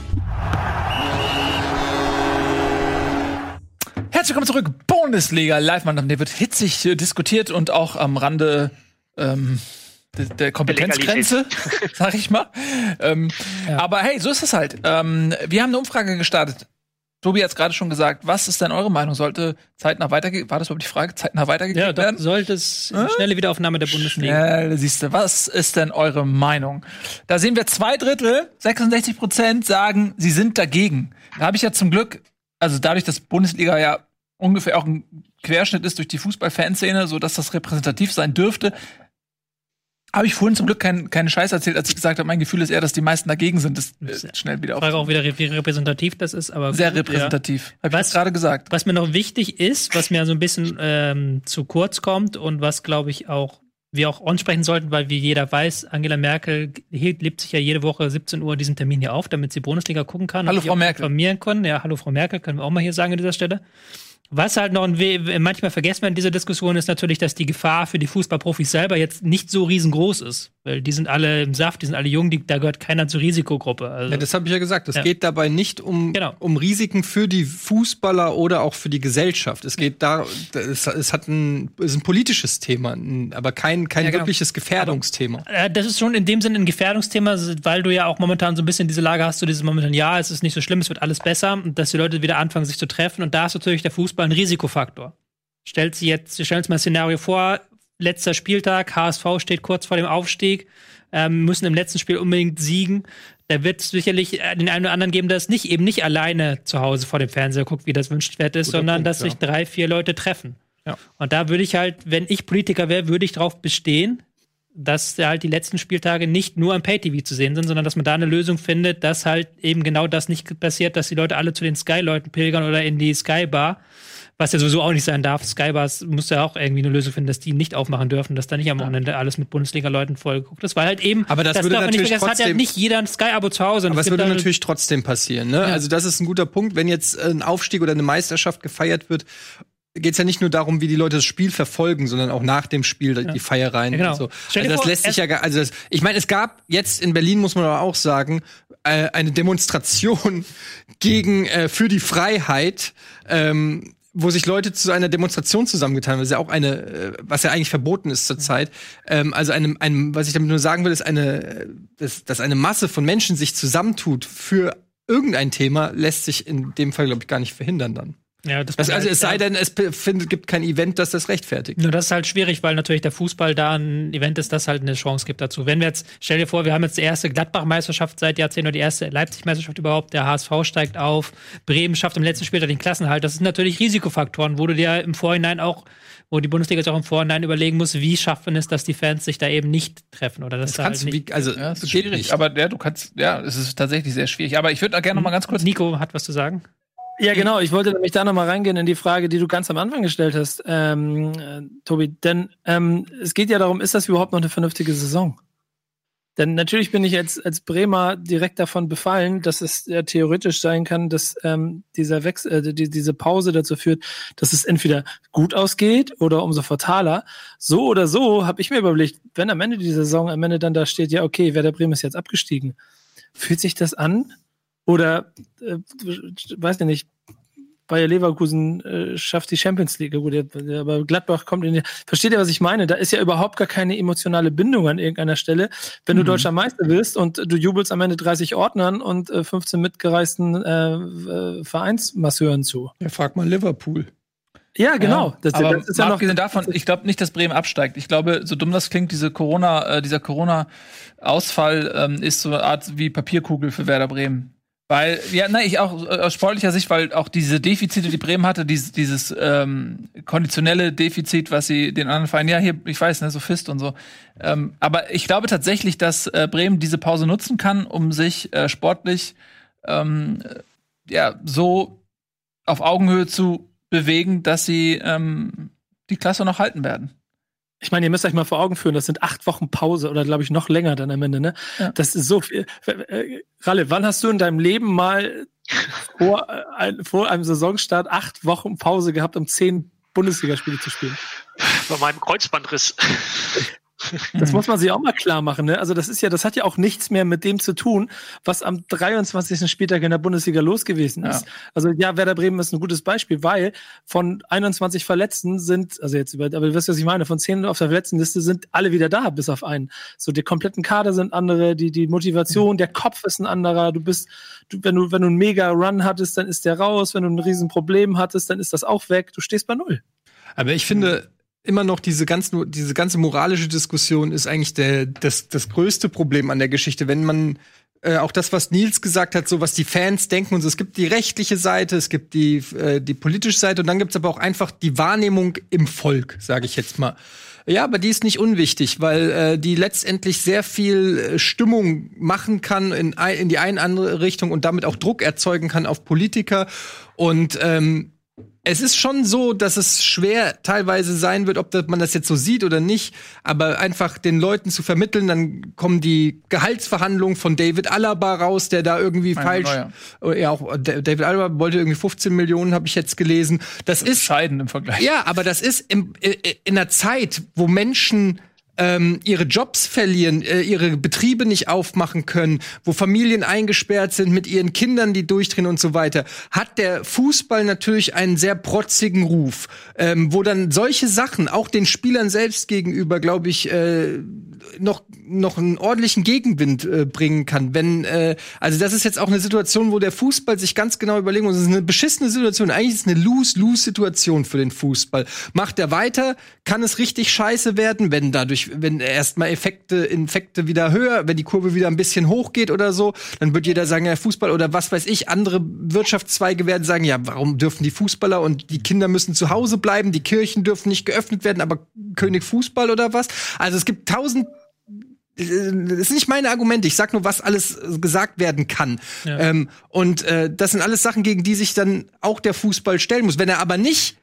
Herzlich willkommen zurück. Bundesliga live, man, der wird hitzig äh, diskutiert und auch am Rande ähm, der, der Kompetenzgrenze, sag ich mal. Ähm, ja. Aber hey, so ist es halt. Ähm, wir haben eine Umfrage gestartet. Tobi hat es gerade schon gesagt. Was ist denn eure Meinung? Sollte zeitnah weitergehen? War das überhaupt die Frage? Zeitnah weitergegeben ja, werden? Sollte es hm? schnelle Wiederaufnahme der Bundesliga. Schnell, siehst du. Was ist denn eure Meinung? Da sehen wir zwei Drittel, 66 Prozent sagen, sie sind dagegen. Da habe ich ja zum Glück, also dadurch, dass Bundesliga ja ungefähr auch ein Querschnitt ist durch die Fußballfanszene, so dass das repräsentativ sein dürfte, habe ich vorhin zum Glück keinen keinen Scheiß erzählt, als ich gesagt habe, mein Gefühl ist eher, dass die meisten dagegen sind. Das ist schnell wieder auf. Frage auch wieder, wie repräsentativ das ist, aber sehr gut, repräsentativ. Ja. Habe ich gerade gesagt. Was mir noch wichtig ist, was mir so ein bisschen ähm, zu kurz kommt und was glaube ich auch wir auch ansprechen sollten, weil wie jeder weiß, Angela Merkel lebt sich ja jede Woche 17 Uhr diesen Termin hier auf, damit sie Bundesliga gucken kann. Hallo Frau Merkel. Informieren können. Ja, hallo Frau Merkel, können wir auch mal hier sagen an dieser Stelle. Was halt noch manchmal vergessen wir in dieser Diskussion ist natürlich, dass die Gefahr für die Fußballprofis selber jetzt nicht so riesengroß ist. Weil die sind alle im Saft, die sind alle jung, die, da gehört keiner zur Risikogruppe. Also, ja, das habe ich ja gesagt. Es ja. geht dabei nicht um, genau. um Risiken für die Fußballer oder auch für die Gesellschaft. Es geht da, es, es hat ein, ist ein politisches Thema, aber kein, kein ja, genau. wirkliches Gefährdungsthema. Aber, äh, das ist schon in dem Sinne ein Gefährdungsthema, weil du ja auch momentan so ein bisschen diese Lage hast, du dieses momentan, ja, es ist nicht so schlimm, es wird alles besser, dass die Leute wieder anfangen, sich zu treffen. Und da ist natürlich der Fußball ein Risikofaktor. Stellt sie jetzt, stellen uns mal ein Szenario vor, letzter Spieltag, HSV steht kurz vor dem Aufstieg, ähm, müssen im letzten Spiel unbedingt siegen. Da wird es sicherlich den einen oder anderen geben, der es nicht eben nicht alleine zu Hause vor dem Fernseher guckt, wie das wünschenswert ist, Guter sondern Punkt, dass ja. sich drei, vier Leute treffen. Ja. Und da würde ich halt, wenn ich Politiker wäre, würde ich darauf bestehen, dass halt die letzten Spieltage nicht nur am Pay-TV zu sehen sind, sondern dass man da eine Lösung findet, dass halt eben genau das nicht passiert, dass die Leute alle zu den Sky-Leuten pilgern oder in die Sky-Bar was ja sowieso auch nicht sein darf. Skybars muss ja auch irgendwie eine Lösung finden, dass die nicht aufmachen dürfen, dass da nicht am Wochenende alles mit Bundesliga-Leuten vollgeguckt ist, weil halt eben, aber das, das würde natürlich nicht, trotzdem, hat ja nicht jeder ein Sky-Abo zu Hause. Aber es würde natürlich trotzdem passieren, ne? Ja. Also das ist ein guter Punkt, wenn jetzt ein Aufstieg oder eine Meisterschaft gefeiert wird geht es ja nicht nur darum, wie die Leute das Spiel verfolgen, sondern auch nach dem Spiel ja. die Feiereien ja, genau. und so. Also das vor, lässt sich ja, also das, ich meine, es gab jetzt in Berlin muss man aber auch sagen äh, eine Demonstration gegen äh, für die Freiheit. Ähm, wo sich Leute zu einer Demonstration zusammengetan haben, was ja auch eine, äh, was ja eigentlich verboten ist zurzeit. Ähm, also einem, einem, was ich damit nur sagen will, ist eine, dass, dass eine Masse von Menschen sich zusammentut für irgendein Thema, lässt sich in dem Fall, glaube ich, gar nicht verhindern dann. Ja, das, das also es sei denn, es findet, gibt kein Event, das das rechtfertigt. Nur das ist halt schwierig, weil natürlich der Fußball da ein Event ist, das halt eine Chance gibt dazu. Wenn wir jetzt, stell dir vor, wir haben jetzt die erste Gladbach-Meisterschaft seit Jahrzehnten oder die erste Leipzig-Meisterschaft überhaupt, der HSV steigt auf, Bremen schafft im letzten Spieltag den Klassenhalt. Das sind natürlich Risikofaktoren, wo du dir im Vorhinein auch wo die Bundesliga jetzt auch im Vorhinein überlegen muss, wie schaffen es, dass die Fans sich da eben nicht treffen oder dass das da kannst halt nicht wie, also ja, es ist schwierig, nicht. aber ja, du kannst ja, es ist tatsächlich sehr schwierig, aber ich würde da gerne noch mal ganz kurz Nico hat was zu sagen. Ja, genau. Ich wollte nämlich da nochmal reingehen in die Frage, die du ganz am Anfang gestellt hast, ähm, äh, Tobi. Denn ähm, es geht ja darum, ist das überhaupt noch eine vernünftige Saison? Denn natürlich bin ich jetzt als Bremer direkt davon befallen, dass es ja theoretisch sein kann, dass ähm, dieser Wechsel, äh, die, diese Pause dazu führt, dass es entweder gut ausgeht oder umso fataler. So oder so habe ich mir überlegt, wenn am Ende die Saison am Ende dann da steht, ja okay, Werder Bremen ist jetzt abgestiegen, fühlt sich das an, oder, äh, weiß ich nicht, Bayer Leverkusen äh, schafft die Champions League. Gut, aber Gladbach kommt in die. Versteht ihr, was ich meine? Da ist ja überhaupt gar keine emotionale Bindung an irgendeiner Stelle. Wenn du mhm. deutscher Meister bist und du jubelst am Ende 30 Ordnern und äh, 15 mitgereisten äh, äh, Vereinsmasseuren zu. Ja, frag mal Liverpool. Ja, genau. Ja, das, aber das ist ja noch davon, ich glaube nicht, dass Bremen absteigt. Ich glaube, so dumm das klingt, diese Corona, äh, dieser Corona-Ausfall ähm, ist so eine Art wie Papierkugel für Werder Bremen. Weil, ja, nein, ich auch aus sportlicher Sicht, weil auch diese Defizite, die Bremen hatte, dieses, dieses ähm, konditionelle Defizit, was sie den anderen Vereinen, ja, hier, ich weiß, ne, so Fist und so. Ähm, aber ich glaube tatsächlich, dass äh, Bremen diese Pause nutzen kann, um sich äh, sportlich ähm, ja so auf Augenhöhe zu bewegen, dass sie ähm, die Klasse noch halten werden. Ich meine, ihr müsst euch mal vor Augen führen, das sind acht Wochen Pause oder glaube ich noch länger dann am Ende, ne? Ja. Das ist so viel. Äh, Ralle, wann hast du in deinem Leben mal vor, äh, vor einem Saisonstart acht Wochen Pause gehabt, um zehn Bundesligaspiele zu spielen? Bei meinem Kreuzbandriss. Das muss man sich auch mal klar machen. Ne? Also das ist ja, das hat ja auch nichts mehr mit dem zu tun, was am 23. Spieltag in der Bundesliga los gewesen ist. Ja. Also ja, Werder Bremen ist ein gutes Beispiel, weil von 21 Verletzten sind, also jetzt über, aber du weißt, was ich meine, von 10 auf der Verletztenliste sind alle wieder da, bis auf einen. So die kompletten Kader sind andere, die die Motivation, der Kopf ist ein anderer. Du bist, du, wenn du wenn du einen Mega Run hattest, dann ist der raus. Wenn du ein Riesenproblem hattest, dann ist das auch weg. Du stehst bei null. Aber ich finde, immer noch diese ganze, diese ganze moralische Diskussion ist eigentlich der, das, das größte Problem an der Geschichte. Wenn man äh, auch das, was Nils gesagt hat, so was die Fans denken und so. Es gibt die rechtliche Seite, es gibt die, äh, die politische Seite und dann gibt's aber auch einfach die Wahrnehmung im Volk, sage ich jetzt mal. Ja, aber die ist nicht unwichtig, weil äh, die letztendlich sehr viel äh, Stimmung machen kann in, in die eine andere Richtung und damit auch Druck erzeugen kann auf Politiker. Und ähm, es ist schon so, dass es schwer teilweise sein wird, ob man das jetzt so sieht oder nicht, aber einfach den Leuten zu vermitteln, dann kommen die Gehaltsverhandlungen von David Alaba raus, der da irgendwie Meine falsch, Neuer. Oh, ja auch David Alaba wollte irgendwie 15 Millionen, habe ich jetzt gelesen. Das, das ist entscheidend im Vergleich. Ja, aber das ist im, in einer Zeit, wo Menschen ähm, ihre Jobs verlieren, äh, ihre Betriebe nicht aufmachen können, wo Familien eingesperrt sind mit ihren Kindern, die durchdrehen und so weiter, hat der Fußball natürlich einen sehr protzigen Ruf, ähm, wo dann solche Sachen auch den Spielern selbst gegenüber, glaube ich, äh, noch noch einen ordentlichen Gegenwind äh, bringen kann. Wenn äh, also das ist jetzt auch eine Situation, wo der Fußball sich ganz genau überlegen muss. Es ist eine beschissene Situation. Eigentlich ist es eine lose-lose-Situation für den Fußball. Macht er weiter, kann es richtig scheiße werden, wenn dadurch wenn erstmal Effekte, Infekte wieder höher, wenn die Kurve wieder ein bisschen hochgeht oder so, dann wird jeder sagen, ja, Fußball oder was weiß ich, andere Wirtschaftszweige werden sagen, ja, warum dürfen die Fußballer und die Kinder müssen zu Hause bleiben, die Kirchen dürfen nicht geöffnet werden, aber König Fußball oder was? Also es gibt tausend das ist nicht meine Argumente. Ich sag nur, was alles gesagt werden kann. Ja. Ähm, und äh, das sind alles Sachen, gegen die sich dann auch der Fußball stellen muss. Wenn er aber nicht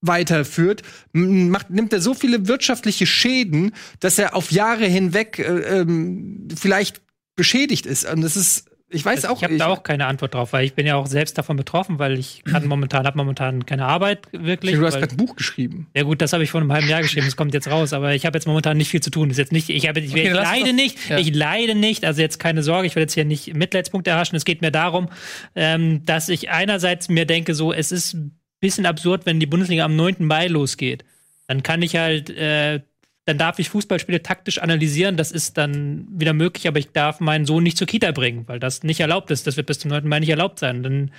weiterführt, macht, nimmt er so viele wirtschaftliche Schäden, dass er auf Jahre hinweg äh, ähm, vielleicht beschädigt ist. Und das ist ich weiß also, auch. Ich habe da auch keine Antwort drauf, weil ich bin ja auch selbst davon betroffen, weil ich kann momentan habe momentan keine Arbeit wirklich. Du hast gerade ein Buch geschrieben. Ja gut, das habe ich vor einem halben Jahr geschrieben. Das kommt jetzt raus, aber ich habe jetzt momentan nicht viel zu tun. Das ist jetzt nicht. Ich habe, ich, okay, ich leide nicht. Ja. Ich leide nicht. Also jetzt keine Sorge. Ich will jetzt hier nicht Mitleidspunkte erhaschen. Es geht mir darum, ähm, dass ich einerseits mir denke, so es ist bisschen absurd, wenn die Bundesliga am 9. Mai losgeht. Dann kann ich halt äh, dann darf ich Fußballspiele taktisch analysieren. Das ist dann wieder möglich, aber ich darf meinen Sohn nicht zur Kita bringen, weil das nicht erlaubt ist. Das wird bis zum 9. Mai nicht erlaubt sein. Dann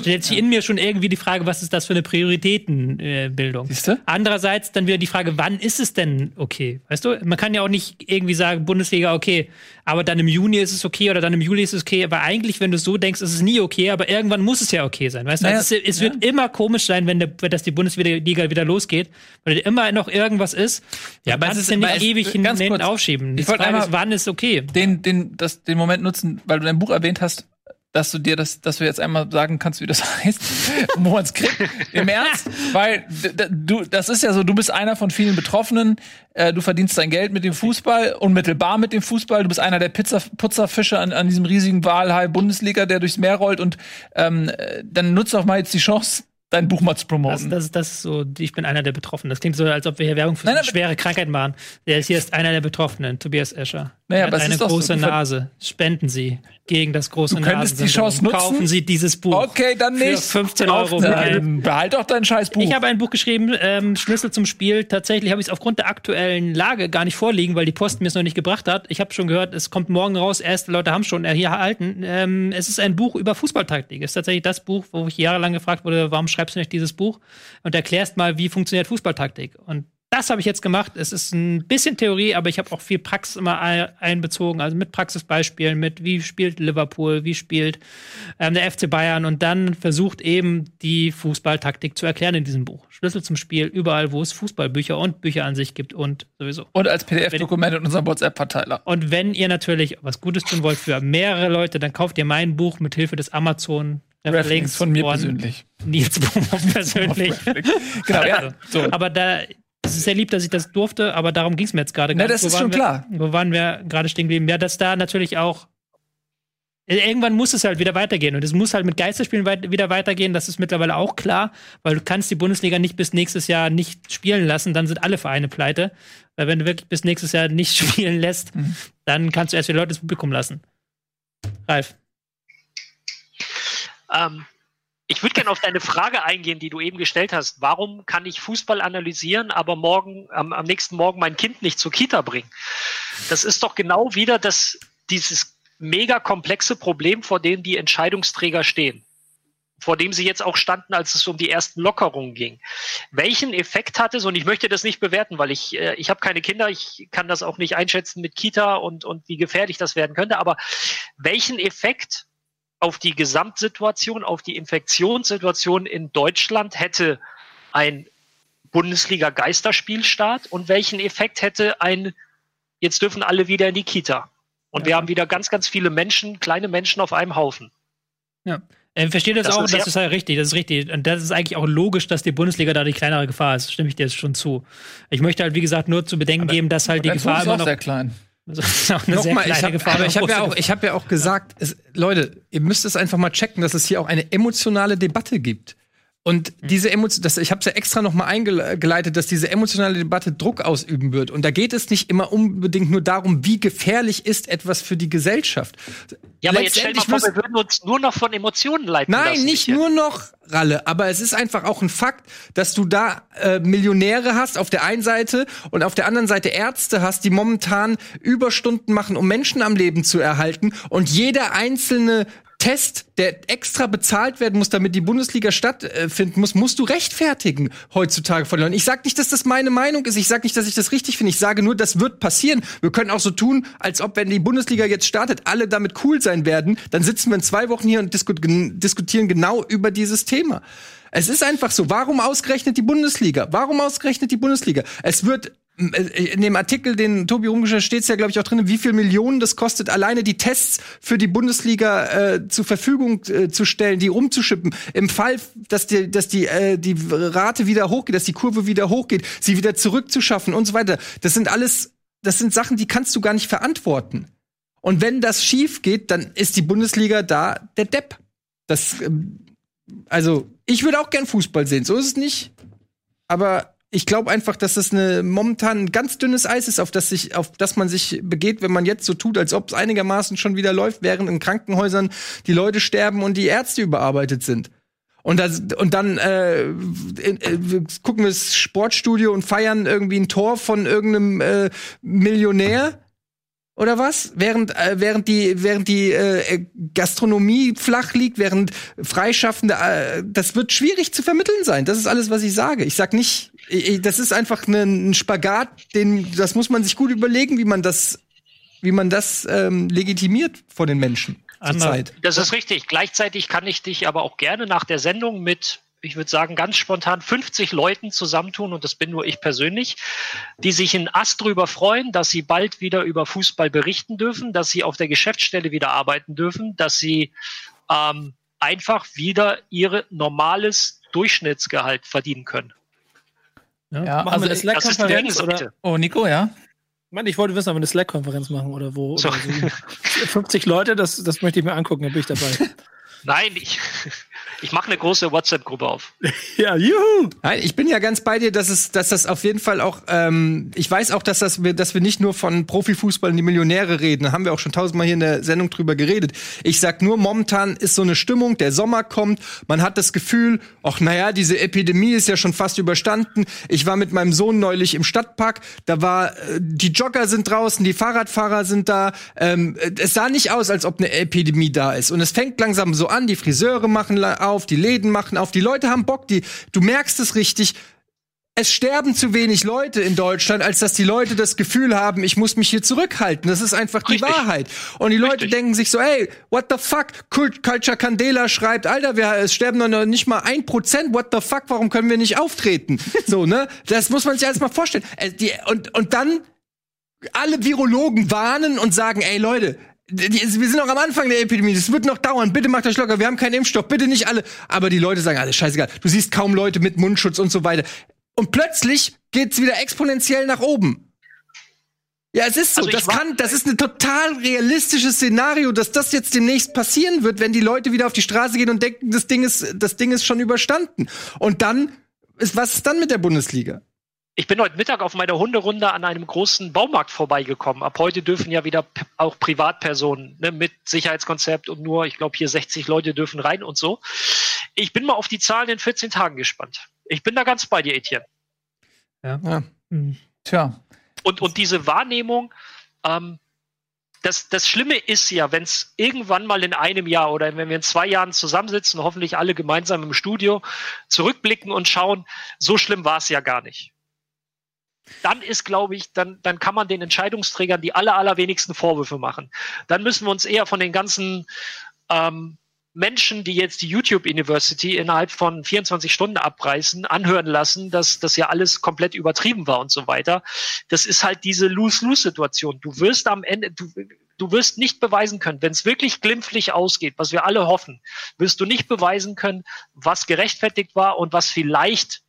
stellt sich ja. in mir schon irgendwie die Frage, was ist das für eine Prioritätenbildung? Siehste? Andererseits dann wieder die Frage, wann ist es denn okay? Weißt du, man kann ja auch nicht irgendwie sagen, Bundesliga, okay, aber dann im Juni ist es okay oder dann im Juli ist es okay. Aber eigentlich, wenn du es so denkst, ist es nie okay, aber irgendwann muss es ja okay sein. Weißt du, naja, also es, es ja. wird immer komisch sein, wenn, der, wenn das die Bundesliga wieder losgeht, weil immer noch irgendwas ist. Ja, aber kannst es ja nicht ewig hinten aufschieben. Ich wollte einmal, wann ist okay? Den, den, das, den Moment nutzen, weil du dein Buch erwähnt hast, dass du dir das, dass du jetzt einmal sagen kannst, wie das heißt, wo man es kriegt. Im Ernst, weil du, das ist ja so, du bist einer von vielen Betroffenen. Äh, du verdienst dein Geld mit dem Fußball, unmittelbar mit dem Fußball. Du bist einer der Pizza, Putzerfische an, an diesem riesigen Walhai Bundesliga, der durchs Meer rollt. Und ähm, dann nutzt doch mal jetzt die Chance, dein Buch mal zu promoten. Das, das, das ist so, ich bin einer der Betroffenen. Das klingt so, als ob wir hier Werbung für Nein, schwere Krankheit machen. Der ist hier ist einer der Betroffenen, Tobias Escher. Naja, er hat aber eine große so, Nase. Spenden Sie gegen das große Du könntest die Chance nutzen. Kaufen Sie dieses Buch. Okay, dann nicht. Für 15 Euro. Nein, behalt doch dein scheiß Buch. Ich habe ein Buch geschrieben, ähm, Schlüssel zum Spiel. Tatsächlich habe ich es aufgrund der aktuellen Lage gar nicht vorliegen, weil die Post mir es noch nicht gebracht hat. Ich habe schon gehört, es kommt morgen raus. Erste Leute haben schon hier erhalten. Ähm, es ist ein Buch über Fußballtaktik. Es ist tatsächlich das Buch, wo ich jahrelang gefragt wurde, warum schreibst du nicht dieses Buch? Und erklärst mal, wie funktioniert Fußballtaktik. Und das habe ich jetzt gemacht. Es ist ein bisschen Theorie, aber ich habe auch viel Praxis immer einbezogen, also mit Praxisbeispielen, mit wie spielt Liverpool, wie spielt ähm, der FC Bayern und dann versucht eben die Fußballtaktik zu erklären in diesem Buch. Schlüssel zum Spiel, überall, wo es Fußballbücher und Bücher an sich gibt und sowieso. Und als PDF-Dokument in unserem WhatsApp-Verteiler. Und wenn ihr natürlich was Gutes tun wollt für mehrere Leute, dann kauft ihr mein Buch mit Hilfe des Amazon Links von mir persönlich. Nils Bohmer persönlich. genau, ja. So. Aber da, es ist sehr lieb, dass ich das durfte, aber darum ging es mir jetzt gerade gar nicht. das ist schon wir, klar. Wo waren wir gerade stehen geblieben? Ja, dass da natürlich auch Irgendwann muss es halt wieder weitergehen und es muss halt mit Geisterspielen weit wieder weitergehen. Das ist mittlerweile auch klar, weil du kannst die Bundesliga nicht bis nächstes Jahr nicht spielen lassen, dann sind alle Vereine pleite. Weil wenn du wirklich bis nächstes Jahr nicht spielen lässt, mhm. dann kannst du erst wieder Leute ins Publikum lassen. Ralf. Ähm, ich würde gerne auf deine Frage eingehen, die du eben gestellt hast. Warum kann ich Fußball analysieren, aber morgen, am, am nächsten Morgen mein Kind nicht zur Kita bringen? Das ist doch genau wieder das, dieses mega komplexe Problem, vor dem die Entscheidungsträger stehen. Vor dem sie jetzt auch standen, als es um die ersten Lockerungen ging. Welchen Effekt hat es, und ich möchte das nicht bewerten, weil ich, äh, ich habe keine Kinder, ich kann das auch nicht einschätzen mit Kita und, und wie gefährlich das werden könnte, aber welchen Effekt auf die Gesamtsituation, auf die Infektionssituation in Deutschland hätte ein Bundesliga-Geisterspielstart und welchen Effekt hätte ein, jetzt dürfen alle wieder in die Kita. Und ja. wir haben wieder ganz, ganz viele Menschen, kleine Menschen auf einem Haufen. Ja. Ich verstehe das, das auch, ist das ist halt richtig, das ist richtig. Und das ist eigentlich auch logisch, dass die Bundesliga da die kleinere Gefahr ist. Stimme ich dir jetzt schon zu. Ich möchte halt, wie gesagt, nur zu bedenken aber, geben, dass halt die Gefahr immer noch. Sehr klein. Eine Nochmal, ich hab, aber ich habe ja auch, ich habe ja auch gesagt, es, Leute, ihr müsst es einfach mal checken, dass es hier auch eine emotionale Debatte gibt. Und mhm. diese Emotion, das, ich habe es ja extra noch mal eingeleitet, dass diese emotionale Debatte Druck ausüben wird. Und da geht es nicht immer unbedingt nur darum, wie gefährlich ist etwas für die Gesellschaft. Ja, aber jetzt stell mal vor, wir würden uns nur noch von Emotionen leiten Nein, lassen, nicht nur noch, Ralle. Aber es ist einfach auch ein Fakt, dass du da äh, Millionäre hast auf der einen Seite und auf der anderen Seite Ärzte hast, die momentan Überstunden machen, um Menschen am Leben zu erhalten. Und jeder einzelne Test, der extra bezahlt werden muss, damit die Bundesliga stattfinden muss, musst du rechtfertigen heutzutage von Leuten. Ich sag nicht, dass das meine Meinung ist. Ich sag nicht, dass ich das richtig finde. Ich sage nur, das wird passieren. Wir können auch so tun, als ob, wenn die Bundesliga jetzt startet, alle damit cool sein werden. Dann sitzen wir in zwei Wochen hier und diskutieren genau über dieses Thema. Es ist einfach so. Warum ausgerechnet die Bundesliga? Warum ausgerechnet die Bundesliga? Es wird in dem Artikel, den Tobi rumgestellt steht es ja, glaube ich, auch drin, wie viel Millionen das kostet, alleine die Tests für die Bundesliga äh, zur Verfügung äh, zu stellen, die rumzuschippen. Im Fall, dass die, dass die, äh, die Rate wieder hochgeht, dass die Kurve wieder hochgeht, sie wieder zurückzuschaffen und so weiter. Das sind alles, das sind Sachen, die kannst du gar nicht verantworten. Und wenn das schief geht, dann ist die Bundesliga da der Depp. Das, ähm, also, ich würde auch gern Fußball sehen, so ist es nicht. Aber ich glaube einfach, dass das eine momentan ein ganz dünnes Eis ist, auf das sich, auf das man sich begeht, wenn man jetzt so tut, als ob es einigermaßen schon wieder läuft, während in Krankenhäusern die Leute sterben und die Ärzte überarbeitet sind. Und, das, und dann äh, äh, gucken wir das Sportstudio und feiern irgendwie ein Tor von irgendeinem äh, Millionär oder was? Während äh, während die während die äh, Gastronomie flach liegt, während Freischaffende, äh, das wird schwierig zu vermitteln sein. Das ist alles, was ich sage. Ich sag nicht, ich, das ist einfach ne, ein Spagat, den das muss man sich gut überlegen, wie man das wie man das ähm, legitimiert vor den Menschen. Zeit. Das ist richtig. Gleichzeitig kann ich dich aber auch gerne nach der Sendung mit ich würde sagen, ganz spontan 50 Leuten zusammentun, und das bin nur ich persönlich, die sich in Ast drüber freuen, dass sie bald wieder über Fußball berichten dürfen, dass sie auf der Geschäftsstelle wieder arbeiten dürfen, dass sie ähm, einfach wieder ihr normales Durchschnittsgehalt verdienen können. Ja, ja machen also wir eine Slack-Konferenz oder? Oh, Nico, ja? Mann, ich wollte wissen, ob wir eine Slack-Konferenz machen oder wo. So. Oder so. 50 Leute, das, das möchte ich mir angucken, da bin ich dabei. Nein, ich, ich mache eine große WhatsApp-Gruppe auf. ja, juhu! Nein, ich bin ja ganz bei dir, dass es, dass das auf jeden Fall auch, ähm, ich weiß auch, dass das wir, dass wir nicht nur von Profifußball in die Millionäre reden. Da haben wir auch schon tausendmal hier in der Sendung drüber geredet. Ich sag nur, momentan ist so eine Stimmung, der Sommer kommt, man hat das Gefühl, ach naja, diese Epidemie ist ja schon fast überstanden. Ich war mit meinem Sohn neulich im Stadtpark, da war, äh, die Jogger sind draußen, die Fahrradfahrer sind da. Ähm, es sah nicht aus, als ob eine Epidemie da ist. Und es fängt langsam so an, die Friseure machen auf, die Läden machen auf, die Leute haben Bock, die, du merkst es richtig. Es sterben zu wenig Leute in Deutschland, als dass die Leute das Gefühl haben, ich muss mich hier zurückhalten. Das ist einfach die Richtig. Wahrheit. Und die Leute Richtig. denken sich so, ey, what the fuck? Culture Candela schreibt, Alter, wir, es sterben noch nicht mal ein Prozent. What the fuck? Warum können wir nicht auftreten? so, ne? Das muss man sich alles mal vorstellen. Äh, und, und dann alle Virologen warnen und sagen, ey Leute, wir sind noch am Anfang der Epidemie. Das wird noch dauern. Bitte macht euch locker. Wir haben keinen Impfstoff. Bitte nicht alle. Aber die Leute sagen, alles scheißegal. Du siehst kaum Leute mit Mundschutz und so weiter. Und plötzlich geht's wieder exponentiell nach oben. Ja, es ist so. Also das kann, das ist ein total realistisches Szenario, dass das jetzt demnächst passieren wird, wenn die Leute wieder auf die Straße gehen und denken, das Ding ist, das Ding ist schon überstanden. Und dann ist, was ist dann mit der Bundesliga? Ich bin heute Mittag auf meiner Hunderunde an einem großen Baumarkt vorbeigekommen. Ab heute dürfen ja wieder auch Privatpersonen ne, mit Sicherheitskonzept und nur, ich glaube, hier 60 Leute dürfen rein und so. Ich bin mal auf die Zahlen in 14 Tagen gespannt. Ich bin da ganz bei dir, Etienne. Ja. Tja. Und, und diese Wahrnehmung, ähm, das, das Schlimme ist ja, wenn es irgendwann mal in einem Jahr oder wenn wir in zwei Jahren zusammensitzen, hoffentlich alle gemeinsam im Studio, zurückblicken und schauen, so schlimm war es ja gar nicht. Dann ist, glaube ich, dann, dann kann man den Entscheidungsträgern die aller, allerwenigsten Vorwürfe machen. Dann müssen wir uns eher von den ganzen ähm, Menschen, die jetzt die YouTube University innerhalb von 24 Stunden abreißen, anhören lassen, dass das ja alles komplett übertrieben war und so weiter. Das ist halt diese Lose-Lose-Situation. Du wirst am Ende, du, du wirst nicht beweisen können, wenn es wirklich glimpflich ausgeht, was wir alle hoffen, wirst du nicht beweisen können, was gerechtfertigt war und was vielleicht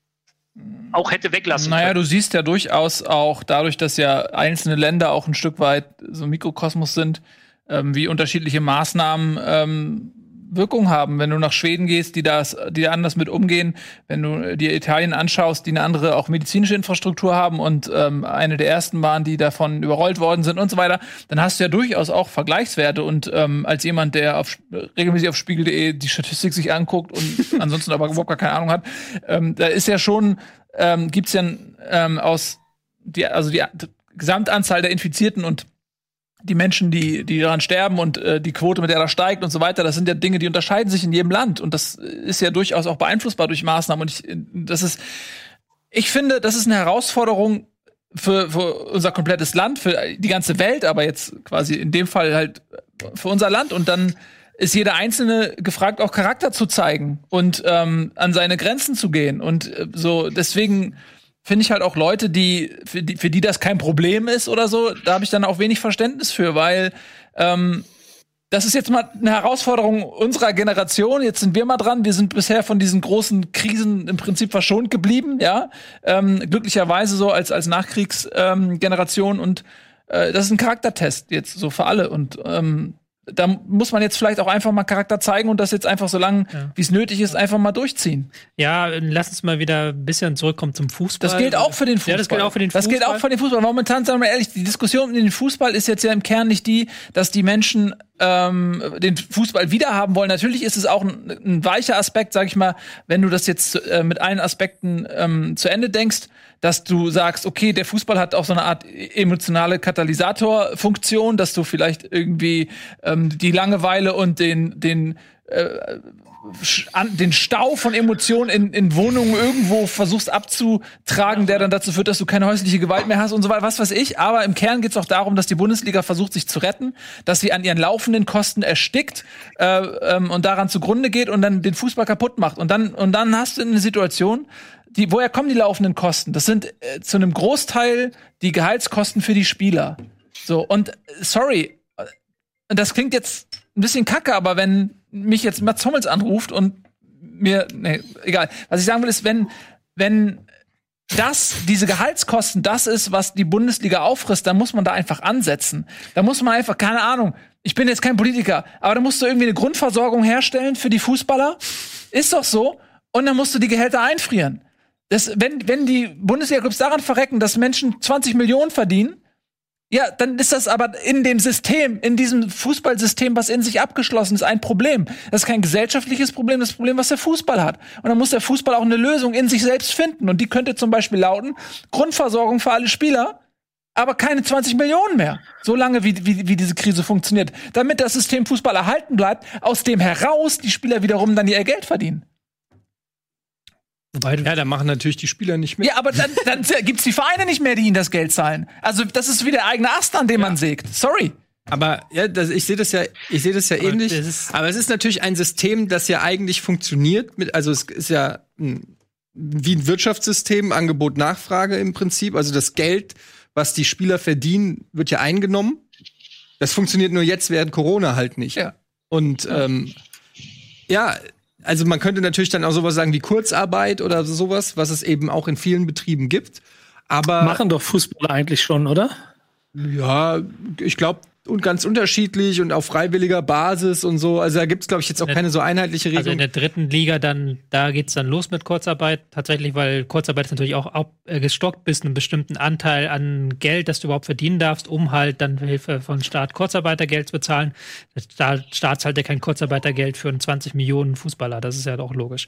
auch hätte weglassen Naja, können. du siehst ja durchaus auch dadurch, dass ja einzelne Länder auch ein Stück weit so ein Mikrokosmos sind, ähm, wie unterschiedliche Maßnahmen ähm, Wirkung haben. Wenn du nach Schweden gehst, die das, die da anders mit umgehen, wenn du dir Italien anschaust, die eine andere auch medizinische Infrastruktur haben und ähm, eine der ersten waren, die davon überrollt worden sind und so weiter, dann hast du ja durchaus auch Vergleichswerte. Und ähm, als jemand, der auf, regelmäßig auf Spiegel.de die Statistik sich anguckt und ansonsten aber überhaupt gar keine Ahnung hat, ähm, da ist ja schon, ähm, gibt's ja ähm, aus die, also die Gesamtanzahl der Infizierten und die Menschen, die, die daran sterben und äh, die Quote, mit der er steigt und so weiter, das sind ja Dinge, die unterscheiden sich in jedem Land. Und das ist ja durchaus auch beeinflussbar durch Maßnahmen. Und ich, das ist, ich finde, das ist eine Herausforderung für, für unser komplettes Land, für die ganze Welt, aber jetzt quasi in dem Fall halt für unser Land. Und dann ist jeder Einzelne gefragt, auch Charakter zu zeigen und ähm, an seine Grenzen zu gehen. Und äh, so, deswegen finde ich halt auch Leute, die für, die für die das kein Problem ist oder so, da habe ich dann auch wenig Verständnis für, weil ähm, das ist jetzt mal eine Herausforderung unserer Generation. Jetzt sind wir mal dran. Wir sind bisher von diesen großen Krisen im Prinzip verschont geblieben, ja. Ähm, glücklicherweise so als als Nachkriegsgeneration ähm, und äh, das ist ein Charaktertest jetzt so für alle und ähm, da muss man jetzt vielleicht auch einfach mal Charakter zeigen und das jetzt einfach so lange, Ja. wie es nötig ist, einfach mal durchziehen. Ja, lass uns mal wieder ein bisschen zurückkommen zum Fußball. Das gilt auch für den Fußball. Ja, das gilt auch für den Das gilt Fußball. auch für den Fußball. Momentan, sagen wir ehrlich, die Diskussion um den Fußball ist jetzt ja im Kern nicht die, dass die Menschen ähm, den Fußball wiederhaben wollen. Natürlich ist es auch ein, ein weicher Aspekt, sag ich mal, wenn du das jetzt äh, mit allen Aspekten ähm, zu Ende denkst, dass du sagst, okay, der Fußball hat auch so eine Art emotionale Katalysatorfunktion, dass du vielleicht irgendwie ähm, die Langeweile und den den äh, an, den Stau von Emotionen in, in Wohnungen irgendwo versuchst abzutragen, der dann dazu führt, dass du keine häusliche Gewalt mehr hast und so weiter, was weiß ich. Aber im Kern geht es auch darum, dass die Bundesliga versucht, sich zu retten, dass sie an ihren laufenden Kosten erstickt äh, ähm, und daran zugrunde geht und dann den Fußball kaputt macht. Und dann, und dann hast du eine Situation, die, woher kommen die laufenden Kosten? Das sind äh, zu einem Großteil die Gehaltskosten für die Spieler. So, und äh, sorry, und das klingt jetzt ein bisschen kacke, aber wenn mich jetzt Mats Hummels anruft und mir, nee, egal. Was ich sagen will, ist, wenn, wenn das, diese Gehaltskosten, das ist, was die Bundesliga auffrisst, dann muss man da einfach ansetzen. Da muss man einfach, keine Ahnung, ich bin jetzt kein Politiker, aber da musst du irgendwie eine Grundversorgung herstellen für die Fußballer. Ist doch so. Und dann musst du die Gehälter einfrieren. Das, wenn, wenn die Bundesliga-Clubs daran verrecken, dass Menschen 20 Millionen verdienen, ja, dann ist das aber in dem System, in diesem Fußballsystem, was in sich abgeschlossen ist, ein Problem. Das ist kein gesellschaftliches Problem, das ist ein Problem, was der Fußball hat. Und dann muss der Fußball auch eine Lösung in sich selbst finden. Und die könnte zum Beispiel lauten, Grundversorgung für alle Spieler, aber keine 20 Millionen mehr. So lange, wie, wie, wie diese Krise funktioniert. Damit das System Fußball erhalten bleibt, aus dem heraus die Spieler wiederum dann ihr Geld verdienen. Wobei du Ja, da machen natürlich die Spieler nicht mit. Ja, aber dann, dann gibt's die Vereine nicht mehr, die ihnen das Geld zahlen. Also das ist wie der eigene Ast, an dem man sägt. Sorry. Aber ja, das, ich sehe das ja, ich sehe das ja ähnlich. das aber es ist natürlich ein System, das ja eigentlich funktioniert. Mit, also es ist ja ein, wie ein Wirtschaftssystem, Angebot, Nachfrage im Prinzip. Also das Geld, was die Spieler verdienen, wird ja eingenommen. Das funktioniert nur jetzt während Corona halt nicht. Ja. Und ähm, ja, also man könnte natürlich dann auch sowas sagen wie Kurzarbeit oder sowas, was es eben auch in vielen Betrieben gibt. Aber Machen doch Fußballer eigentlich schon, oder? Ja, ich glaube, und ganz unterschiedlich und auf freiwilliger Basis und so. Also da gibt es, glaube ich, jetzt auch keine so einheitliche Regelung. Also in der dritten Liga dann, da geht's dann los mit Kurzarbeit, tatsächlich, weil Kurzarbeit ist natürlich auch äh, gestockt bis einen bestimmten Anteil an Geld, das du überhaupt verdienen darfst, um halt dann Hilfe von Staat Kurzarbeitergeld zu bezahlen. Der Staat zahlt ja kein Kurzarbeitergeld für einen 20 Millionen Fußballer, das ist ja auch logisch.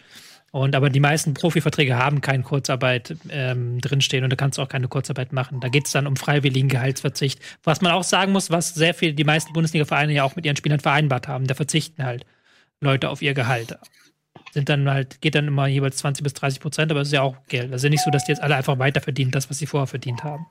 Und aber die meisten Profiverträge haben keine Kurzarbeit ähm, drinstehen und da kannst du auch keine Kurzarbeit machen. Da geht es dann um freiwilligen Gehaltsverzicht. Was man auch sagen muss, was sehr viel die meisten Bundesliga-Vereine ja auch mit ihren Spielern vereinbart haben, da verzichten halt Leute auf ihr Gehalt sind dann halt, geht dann immer jeweils 20 bis 30 Prozent, aber es ist ja auch Geld. Also nicht so, dass die jetzt alle einfach weiter verdienen, das, was sie vorher verdient haben.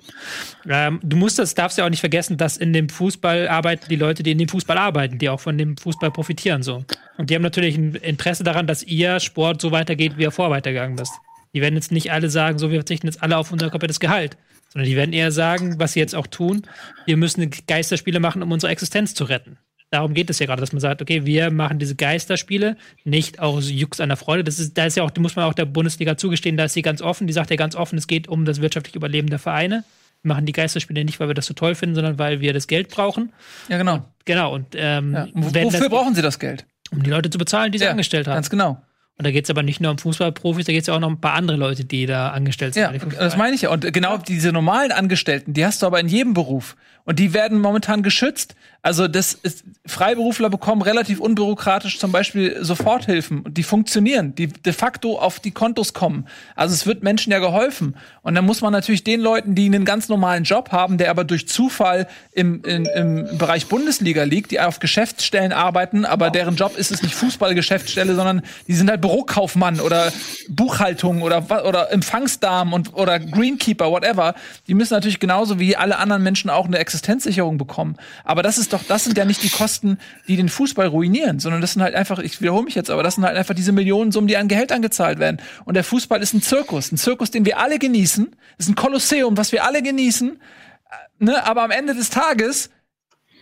Ähm, du musst das, darfst ja auch nicht vergessen, dass in dem Fußball arbeiten die Leute, die in dem Fußball arbeiten, die auch von dem Fußball profitieren, so. Und die haben natürlich ein Interesse daran, dass ihr Sport so weitergeht, wie er vorher weitergegangen ist. Die werden jetzt nicht alle sagen, so, wir verzichten jetzt alle auf unser komplettes Gehalt. Sondern die werden eher sagen, was sie jetzt auch tun, wir müssen Geisterspiele machen, um unsere Existenz zu retten darum geht es ja gerade, dass man sagt, okay, wir machen diese Geisterspiele nicht aus Jux an der Freude. Das ist, da ist ja auch, muss man auch der Bundesliga zugestehen, da ist sie ganz offen. Die sagt ja ganz offen, es geht um das wirtschaftliche Überleben der Vereine. Wir machen die Geisterspiele nicht, weil wir das so toll finden, sondern weil wir das Geld brauchen. Ja, genau. Und, genau. Und ähm, ja. wofür das, brauchen sie das Geld? Um die Leute zu bezahlen, die sie ja, angestellt haben. Ganz genau. Und da geht es aber nicht nur um Fußballprofis, da geht es ja auch noch um ein paar andere Leute, die da angestellt sind. Ja, das meine ich ja. Und genau diese normalen Angestellten, die hast du aber in jedem Beruf. Und die werden momentan geschützt. Also das ist, Freiberufler bekommen relativ unbürokratisch zum Beispiel Soforthilfen. Die funktionieren, die de facto auf die Kontos kommen. Also es wird Menschen ja geholfen. Und dann muss man natürlich den Leuten, die einen ganz normalen Job haben, der aber durch Zufall im, in, im Bereich Bundesliga liegt, die auf Geschäftsstellen arbeiten, aber deren Job ist es nicht Fußballgeschäftsstelle, sondern die sind halt Bürokaufmann oder Buchhaltung oder, oder Empfangsdamen und, oder Greenkeeper, whatever. Die müssen natürlich genauso wie alle anderen Menschen auch eine Existenz Existenzsicherung bekommen. Aber das ist doch, das sind ja nicht die Kosten, die den Fußball ruinieren, sondern das sind halt einfach, ich wiederhole mich jetzt, aber das sind halt einfach diese Millionensummen, die an Gehältern gezahlt werden. Und der Fußball ist ein Zirkus, ein Zirkus, den wir alle genießen, ist ein Kolosseum, was wir alle genießen. Äh, ne? Aber am Ende des Tages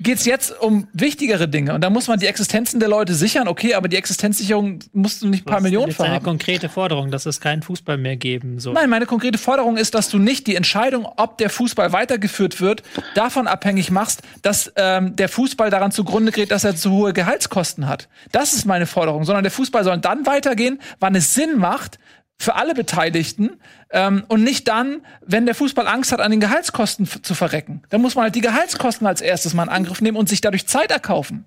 geht es jetzt um wichtigere Dinge. Und da muss man die Existenzen der Leute sichern. Okay, aber die Existenzsicherung musst du nicht ein paar Millionen für haben. eine konkrete Forderung, dass es keinen Fußball mehr geben soll. Nein, meine konkrete Forderung ist, dass du nicht die Entscheidung, ob der Fußball weitergeführt wird, davon abhängig machst, dass ähm, der Fußball daran zugrunde geht, dass er zu hohe Gehaltskosten hat. Das ist meine Forderung. Sondern der Fußball soll dann weitergehen, wann es Sinn macht, für alle Beteiligten ähm, und nicht dann, wenn der Fußball Angst hat, an den Gehaltskosten zu verrecken. Dann muss man halt die Gehaltskosten als erstes mal in Angriff nehmen und sich dadurch Zeit erkaufen.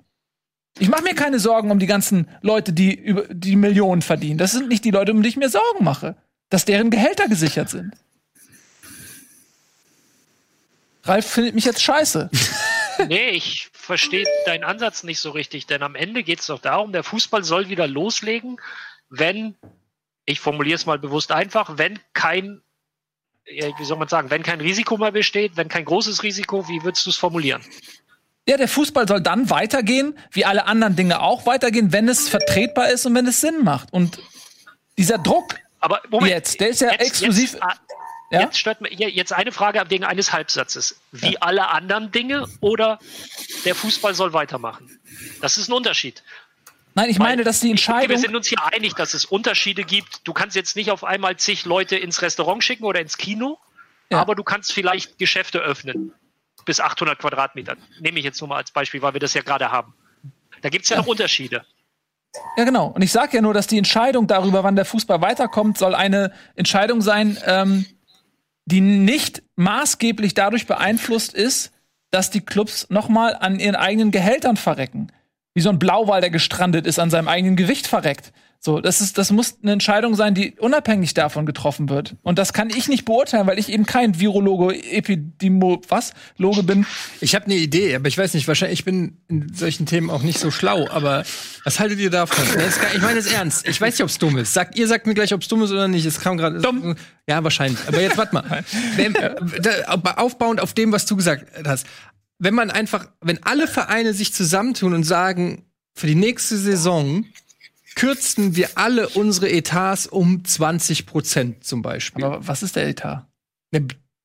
Ich mache mir keine Sorgen um die ganzen Leute, die über die Millionen verdienen. Das sind nicht die Leute, um die ich mir Sorgen mache, dass deren Gehälter gesichert sind. Ralf findet mich jetzt scheiße. nee, ich verstehe deinen Ansatz nicht so richtig, denn am Ende geht es doch darum, der Fußball soll wieder loslegen, wenn ich formuliere es mal bewusst einfach, wenn kein, wie soll man sagen, wenn kein Risiko mehr besteht, wenn kein großes Risiko, wie würdest du es formulieren? Ja, der Fußball soll dann weitergehen, wie alle anderen Dinge auch weitergehen, wenn es vertretbar ist und wenn es Sinn macht. Und dieser Druck Aber Moment, jetzt, der ist ja jetzt, exklusiv. Jetzt, ah, ja? Jetzt, stört mir, jetzt eine Frage wegen eines Halbsatzes. Wie ja. alle anderen Dinge oder der Fußball soll weitermachen? Das ist ein Unterschied. Nein, ich meine, dass die Entscheidung. Wir sind uns hier einig, dass es Unterschiede gibt. Du kannst jetzt nicht auf einmal zig Leute ins Restaurant schicken oder ins Kino, ja. aber du kannst vielleicht Geschäfte öffnen. Bis 800 Quadratmeter. Nehme ich jetzt nur mal als Beispiel, weil wir das ja gerade haben. Da gibt es ja, ja noch Unterschiede. Ja, genau. Und ich sage ja nur, dass die Entscheidung darüber, wann der Fußball weiterkommt, soll eine Entscheidung sein, ähm, die nicht maßgeblich dadurch beeinflusst ist, dass die Clubs nochmal an ihren eigenen Gehältern verrecken wie so ein Blauwal, der gestrandet ist, an seinem eigenen Gewicht verreckt. So, das ist, das muss eine Entscheidung sein, die unabhängig davon getroffen wird. Und das kann ich nicht beurteilen, weil ich eben kein Virologe, Epidemo, was, Loge bin. Ich habe eine Idee, aber ich weiß nicht, wahrscheinlich, ich bin in solchen Themen auch nicht so schlau, aber was haltet ihr davon? ich meine es ernst. Ich weiß nicht, ob es dumm ist. Sagt, ihr sagt mir gleich, ob es dumm ist oder nicht. Es kam gerade. Dumm. Ja, wahrscheinlich. Aber jetzt warte mal. Wenn, aufbauend auf dem, was du gesagt hast wenn man einfach, wenn alle Vereine sich zusammentun und sagen, für die nächste Saison kürzen wir alle unsere Etats um 20 Prozent zum Beispiel. Aber was ist der Etat? Na,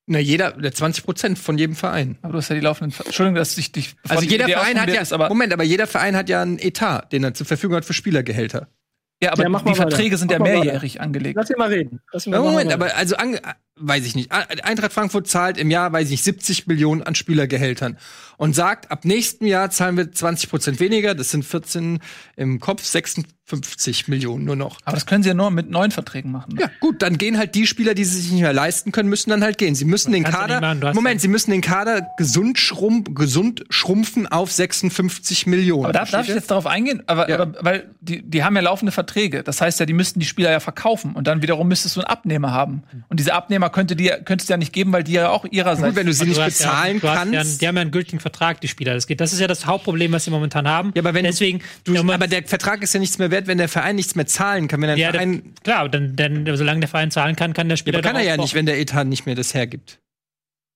na jeder, der 20 Prozent von jedem Verein. Aber du hast ja die laufenden. Entschuldigung, dass ich dich. Also jeder Verein hat ja. Ist, aber Moment, aber jeder Verein hat ja einen Etat, den er zur Verfügung hat für Spielergehälter. Ja, aber ja, die Verträge weiter. sind mach ja mehrjährig weiter. angelegt. Lass ihn mal reden. Mal Moment, aber also an, weiß ich nicht, Eintracht Frankfurt zahlt im Jahr, weiß ich nicht, 70 Millionen an Spielergehältern und sagt, ab nächstem Jahr zahlen wir 20 Prozent weniger, das sind 14 im Kopf, 56 Millionen nur noch. Aber das können sie ja nur mit neuen Verträgen machen. Ja, gut, dann gehen halt die Spieler, die sie sich nicht mehr leisten können, müssen dann halt gehen. Sie müssen den Kader, Moment, sie müssen den Kader gesund, schrumpf, gesund schrumpfen auf 56 Millionen. Aber darf, darf ich jetzt darauf eingehen? Aber, ja. aber weil die, die haben ja laufende Verträge. Das heißt ja, die müssten die Spieler ja verkaufen und dann wiederum müsstest du einen Abnehmer haben. Und diese Abnehmer könnte dir, könntest du ja nicht geben, weil die ja auch ihrerseits. Gut, wenn du sie nicht bezahlen ja, kannst. Ja, die haben ja einen gültigen Vertrag, die Spieler. Das geht. Das ist ja das Hauptproblem, was sie momentan haben. Ja, aber wenn deswegen, du, aber der Vertrag ist ja nichts mehr wert, wenn der Verein nichts mehr zahlen kann. Wenn der ja, Verein der, klar, dann, dann, solange der Verein zahlen kann, kann der Spieler. Ja, aber kann er ja nicht, wenn der Etat nicht mehr das hergibt.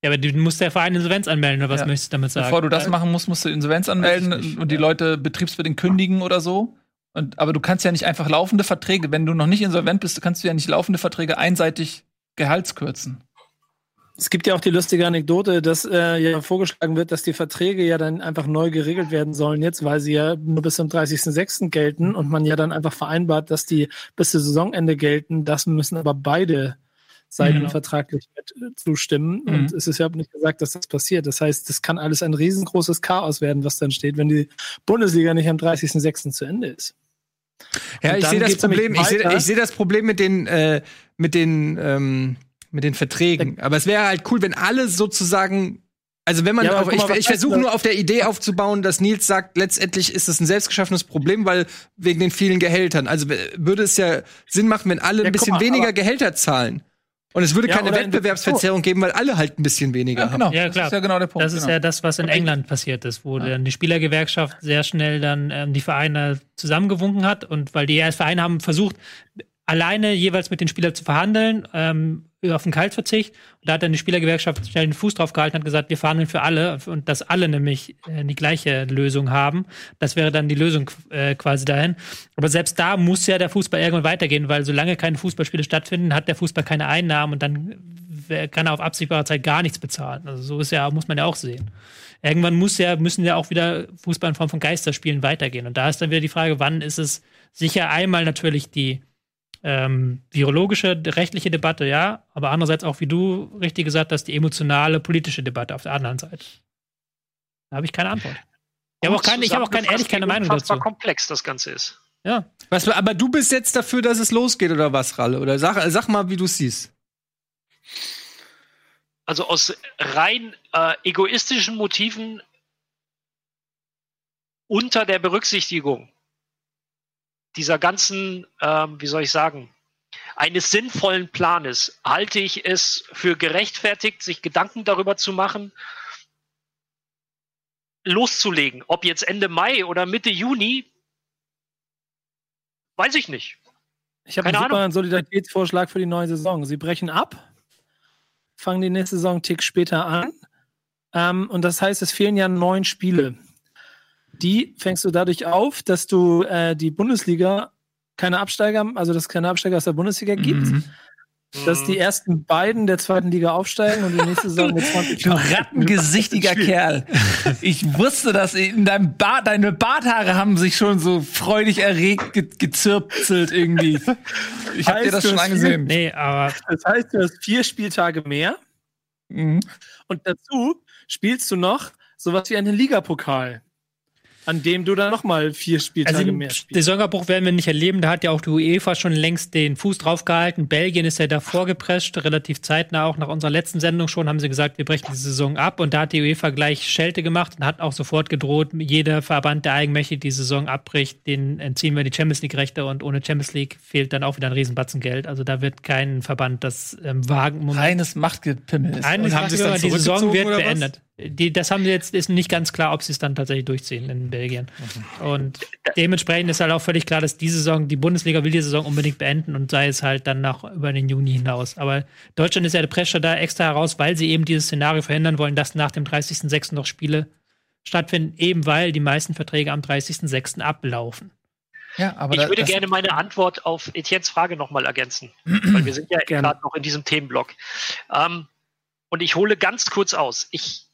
Ja, aber du musst der Verein Insolvenz anmelden, oder was ja. möchtest du damit sagen? Bevor du das machen musst, musst du Insolvenz anmelden und die Leute betriebsbedingt kündigen oder so. Und, aber du kannst ja nicht einfach laufende Verträge, wenn du noch nicht insolvent bist, kannst du ja nicht laufende Verträge einseitig Gehaltskürzen. Es gibt ja auch die lustige Anekdote, dass äh, ja vorgeschlagen wird, dass die Verträge ja dann einfach neu geregelt werden sollen jetzt, weil sie ja nur bis zum 30.06. gelten und man ja dann einfach vereinbart, dass die bis zum Saisonende gelten. Das müssen aber beide Seiten mhm. vertraglich mit zustimmen. Mhm. Und es ist ja nicht gesagt, dass das passiert. Das heißt, das kann alles ein riesengroßes Chaos werden, was dann steht, wenn die Bundesliga nicht am 30.06. zu Ende ist. Ja, ich sehe das Problem. Ich sehe seh das Problem mit den äh, mit den ähm mit den Verträgen. Aber es wäre halt cool, wenn alle sozusagen also wenn man, ja, auf, ich, ich versuche nur auf der Idee aufzubauen, dass Nils sagt, letztendlich ist es ein selbstgeschaffenes Problem, weil wegen den vielen Gehältern. Also würde es ja Sinn machen, wenn alle ja, ein bisschen mal, weniger Gehälter zahlen. Und es würde ja, keine Wettbewerbsverzerrung geben, weil alle halt ein bisschen weniger ja, genau. haben. Ja, klar. Das ist ja genau der Punkt. Das ist genau. ja das, was in England passiert ist, wo ja. dann die Spielergewerkschaft sehr schnell dann ähm, die Vereine zusammengewunken hat und weil die Vereine haben versucht, alleine jeweils mit den Spielern zu verhandeln, ähm, auf den Kaltverzicht. Und da hat dann die Spielergewerkschaft schnell den Fuß drauf gehalten und hat gesagt, wir verhandeln für alle und dass alle nämlich äh, die gleiche Lösung haben. Das wäre dann die Lösung äh, quasi dahin. Aber selbst da muss ja der Fußball irgendwann weitergehen, weil solange keine Fußballspiele stattfinden, hat der Fußball keine Einnahmen und dann kann er auf absehbare Zeit gar nichts bezahlen. Also so ist ja, muss man ja auch sehen. Irgendwann muss ja, müssen ja auch wieder Fußball in Form von Geisterspielen weitergehen. Und da ist dann wieder die Frage, wann ist es sicher einmal natürlich die ähm, virologische, rechtliche Debatte, ja, aber andererseits auch, wie du richtig gesagt hast, die emotionale, politische Debatte auf der anderen Seite. Da habe ich keine Antwort. Ich habe auch, keine, ich hab auch keine, ehrlich keine Meinung dazu. komplex das Ganze ist. Ja. Was, aber du bist jetzt dafür, dass es losgeht, oder was, Ralle? Oder sag, sag mal, wie du es siehst. Also aus rein äh, egoistischen Motiven unter der Berücksichtigung dieser ganzen, ähm, wie soll ich sagen, eines sinnvollen Planes halte ich es für gerechtfertigt, sich Gedanken darüber zu machen, loszulegen. Ob jetzt Ende Mai oder Mitte Juni, weiß ich nicht. Ich habe einen super Ahnung. Solidaritätsvorschlag für die neue Saison. Sie brechen ab, fangen die nächste Saison einen Tick später an. Ähm, und das heißt, es fehlen ja neun Spiele die fängst du dadurch auf, dass du äh, die Bundesliga keine Absteiger, also dass es keine Absteiger aus der Bundesliga gibt. Mhm. Dass die ersten beiden der zweiten Liga aufsteigen und die nächste Saison mit 20 Du rattengesichtiger Kerl. Ich wusste das in deinem Bart, deine Barthaare haben sich schon so freudig erregt ge gezirpzelt irgendwie. Ich habe dir das schon angesehen. Nee, aber das heißt, du hast vier Spieltage mehr. Mhm. Und dazu spielst du noch sowas wie einen Ligapokal an dem du dann nochmal vier Spieltage also mehr spielst. Den Saisonabbruch werden wir nicht erleben. Da hat ja auch die UEFA schon längst den Fuß draufgehalten. Belgien ist ja davor geprescht, relativ zeitnah. Auch nach unserer letzten Sendung schon haben sie gesagt, wir brechen die Saison ab. Und da hat die UEFA gleich Schelte gemacht und hat auch sofort gedroht, jeder Verband, der eigenmächtig die Saison abbricht, den entziehen wir die Champions League-Rechte. Und ohne Champions League fehlt dann auch wieder ein Riesenbatzen Geld. Also da wird kein Verband das ähm, wagen. Moment. Reines Machtgepimmel. Reines Machtgepimmel. Die Saison wird beendet. Die, das haben sie jetzt, ist nicht ganz klar, ob sie es dann tatsächlich durchziehen in Belgien. Mhm. Und dementsprechend ist halt auch völlig klar, dass diese Saison, die Bundesliga will die Saison unbedingt beenden und sei es halt dann nach über den Juni hinaus. Aber Deutschland ist ja der Pressure da extra heraus, weil sie eben dieses Szenario verhindern wollen, dass nach dem 30.06. noch Spiele stattfinden, eben weil die meisten Verträge am 30.06. ablaufen. Ja, aber ich da, würde gerne meine Antwort auf Etiennes Frage nochmal ergänzen, weil wir sind ja gerade noch in diesem Themenblock. Ähm, und ich hole ganz kurz aus. Ich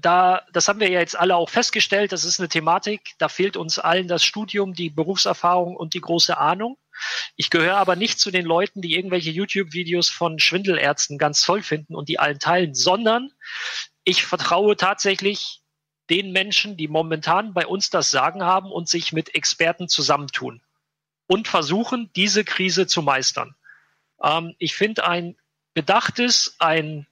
da, das haben wir ja jetzt alle auch festgestellt, das ist eine Thematik, da fehlt uns allen das Studium, die Berufserfahrung und die große Ahnung. Ich gehöre aber nicht zu den Leuten, die irgendwelche YouTube-Videos von Schwindelärzten ganz toll finden und die allen teilen, sondern ich vertraue tatsächlich den Menschen, die momentan bei uns das Sagen haben und sich mit Experten zusammentun und versuchen, diese Krise zu meistern. Ähm, ich finde ein bedachtes, ein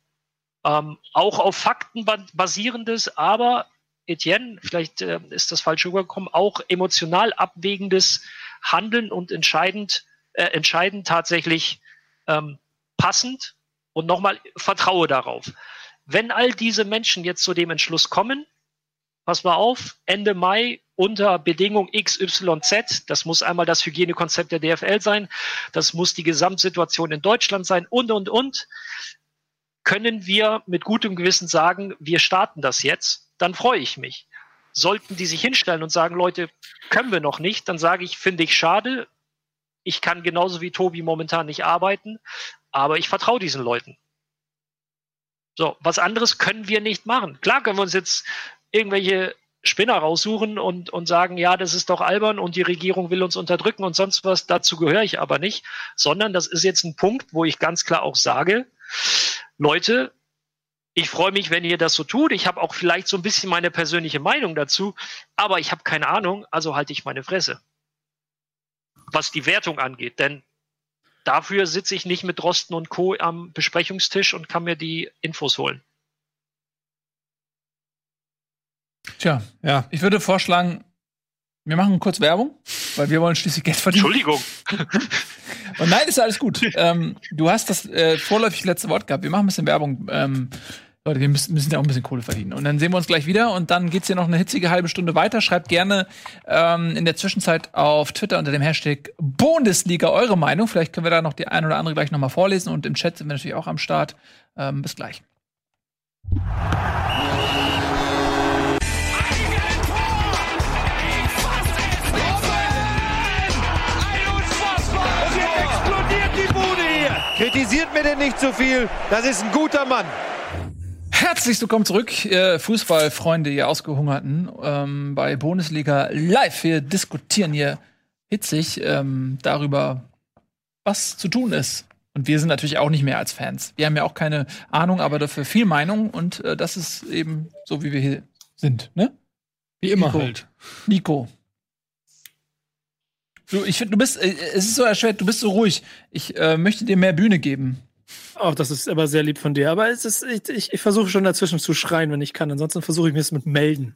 ähm, auch auf Fakten basierendes, aber Etienne, vielleicht äh, ist das falsch rübergekommen, auch emotional abwägendes Handeln und entscheidend, äh, entscheidend tatsächlich ähm, passend und nochmal vertraue darauf. Wenn all diese Menschen jetzt zu dem Entschluss kommen, pass mal auf, Ende Mai unter Bedingung XYZ, das muss einmal das Hygienekonzept der DFL sein, das muss die Gesamtsituation in Deutschland sein und, und, und, können wir mit gutem Gewissen sagen, wir starten das jetzt, dann freue ich mich. Sollten die sich hinstellen und sagen, Leute, können wir noch nicht, dann sage ich, finde ich schade. Ich kann genauso wie Tobi momentan nicht arbeiten, aber ich vertraue diesen Leuten. So, was anderes können wir nicht machen. Klar können wir uns jetzt irgendwelche Spinner raussuchen und, und sagen, ja, das ist doch albern und die Regierung will uns unterdrücken und sonst was. Dazu gehöre ich aber nicht, sondern das ist jetzt ein Punkt, wo ich ganz klar auch sage, Leute, ich freue mich, wenn ihr das so tut. Ich habe auch vielleicht so ein bisschen meine persönliche Meinung dazu, aber ich habe keine Ahnung, also halte ich meine Fresse. Was die Wertung angeht, denn dafür sitze ich nicht mit Drosten und Co. am Besprechungstisch und kann mir die Infos holen. Tja, ja. Ich würde vorschlagen, wir machen kurz Werbung, weil wir wollen schließlich Geld verdienen. Entschuldigung. Und nein, ist alles gut. ähm, du hast das äh, vorläufig letzte Wort gehabt. Wir machen ein bisschen Werbung. Ähm, Leute, wir müssen, müssen ja auch ein bisschen Kohle verdienen. Und dann sehen wir uns gleich wieder und dann geht's hier noch eine hitzige halbe Stunde weiter. Schreibt gerne ähm, in der Zwischenzeit auf Twitter unter dem Hashtag Bundesliga eure Meinung. Vielleicht können wir da noch die ein oder andere gleich noch mal vorlesen und im Chat sind wir natürlich auch am Start. Ähm, bis gleich. Kritisiert mir denn nicht zu so viel. Das ist ein guter Mann. Herzlich willkommen zurück, ihr Fußballfreunde, ihr Ausgehungerten, ähm, bei Bundesliga Live. Wir diskutieren hier hitzig ähm, darüber, was zu tun ist. Und wir sind natürlich auch nicht mehr als Fans. Wir haben ja auch keine Ahnung, aber dafür viel Meinung. Und äh, das ist eben so, wie wir hier sind, ne? Wie immer Nico. halt. Nico. Du, ich finde, du bist, äh, es ist so erschwert, du bist so ruhig. Ich äh, möchte dir mehr Bühne geben. Oh, das ist aber sehr lieb von dir. Aber es ist, ich, ich, ich versuche schon dazwischen zu schreien, wenn ich kann. Ansonsten versuche ich mir es mit melden.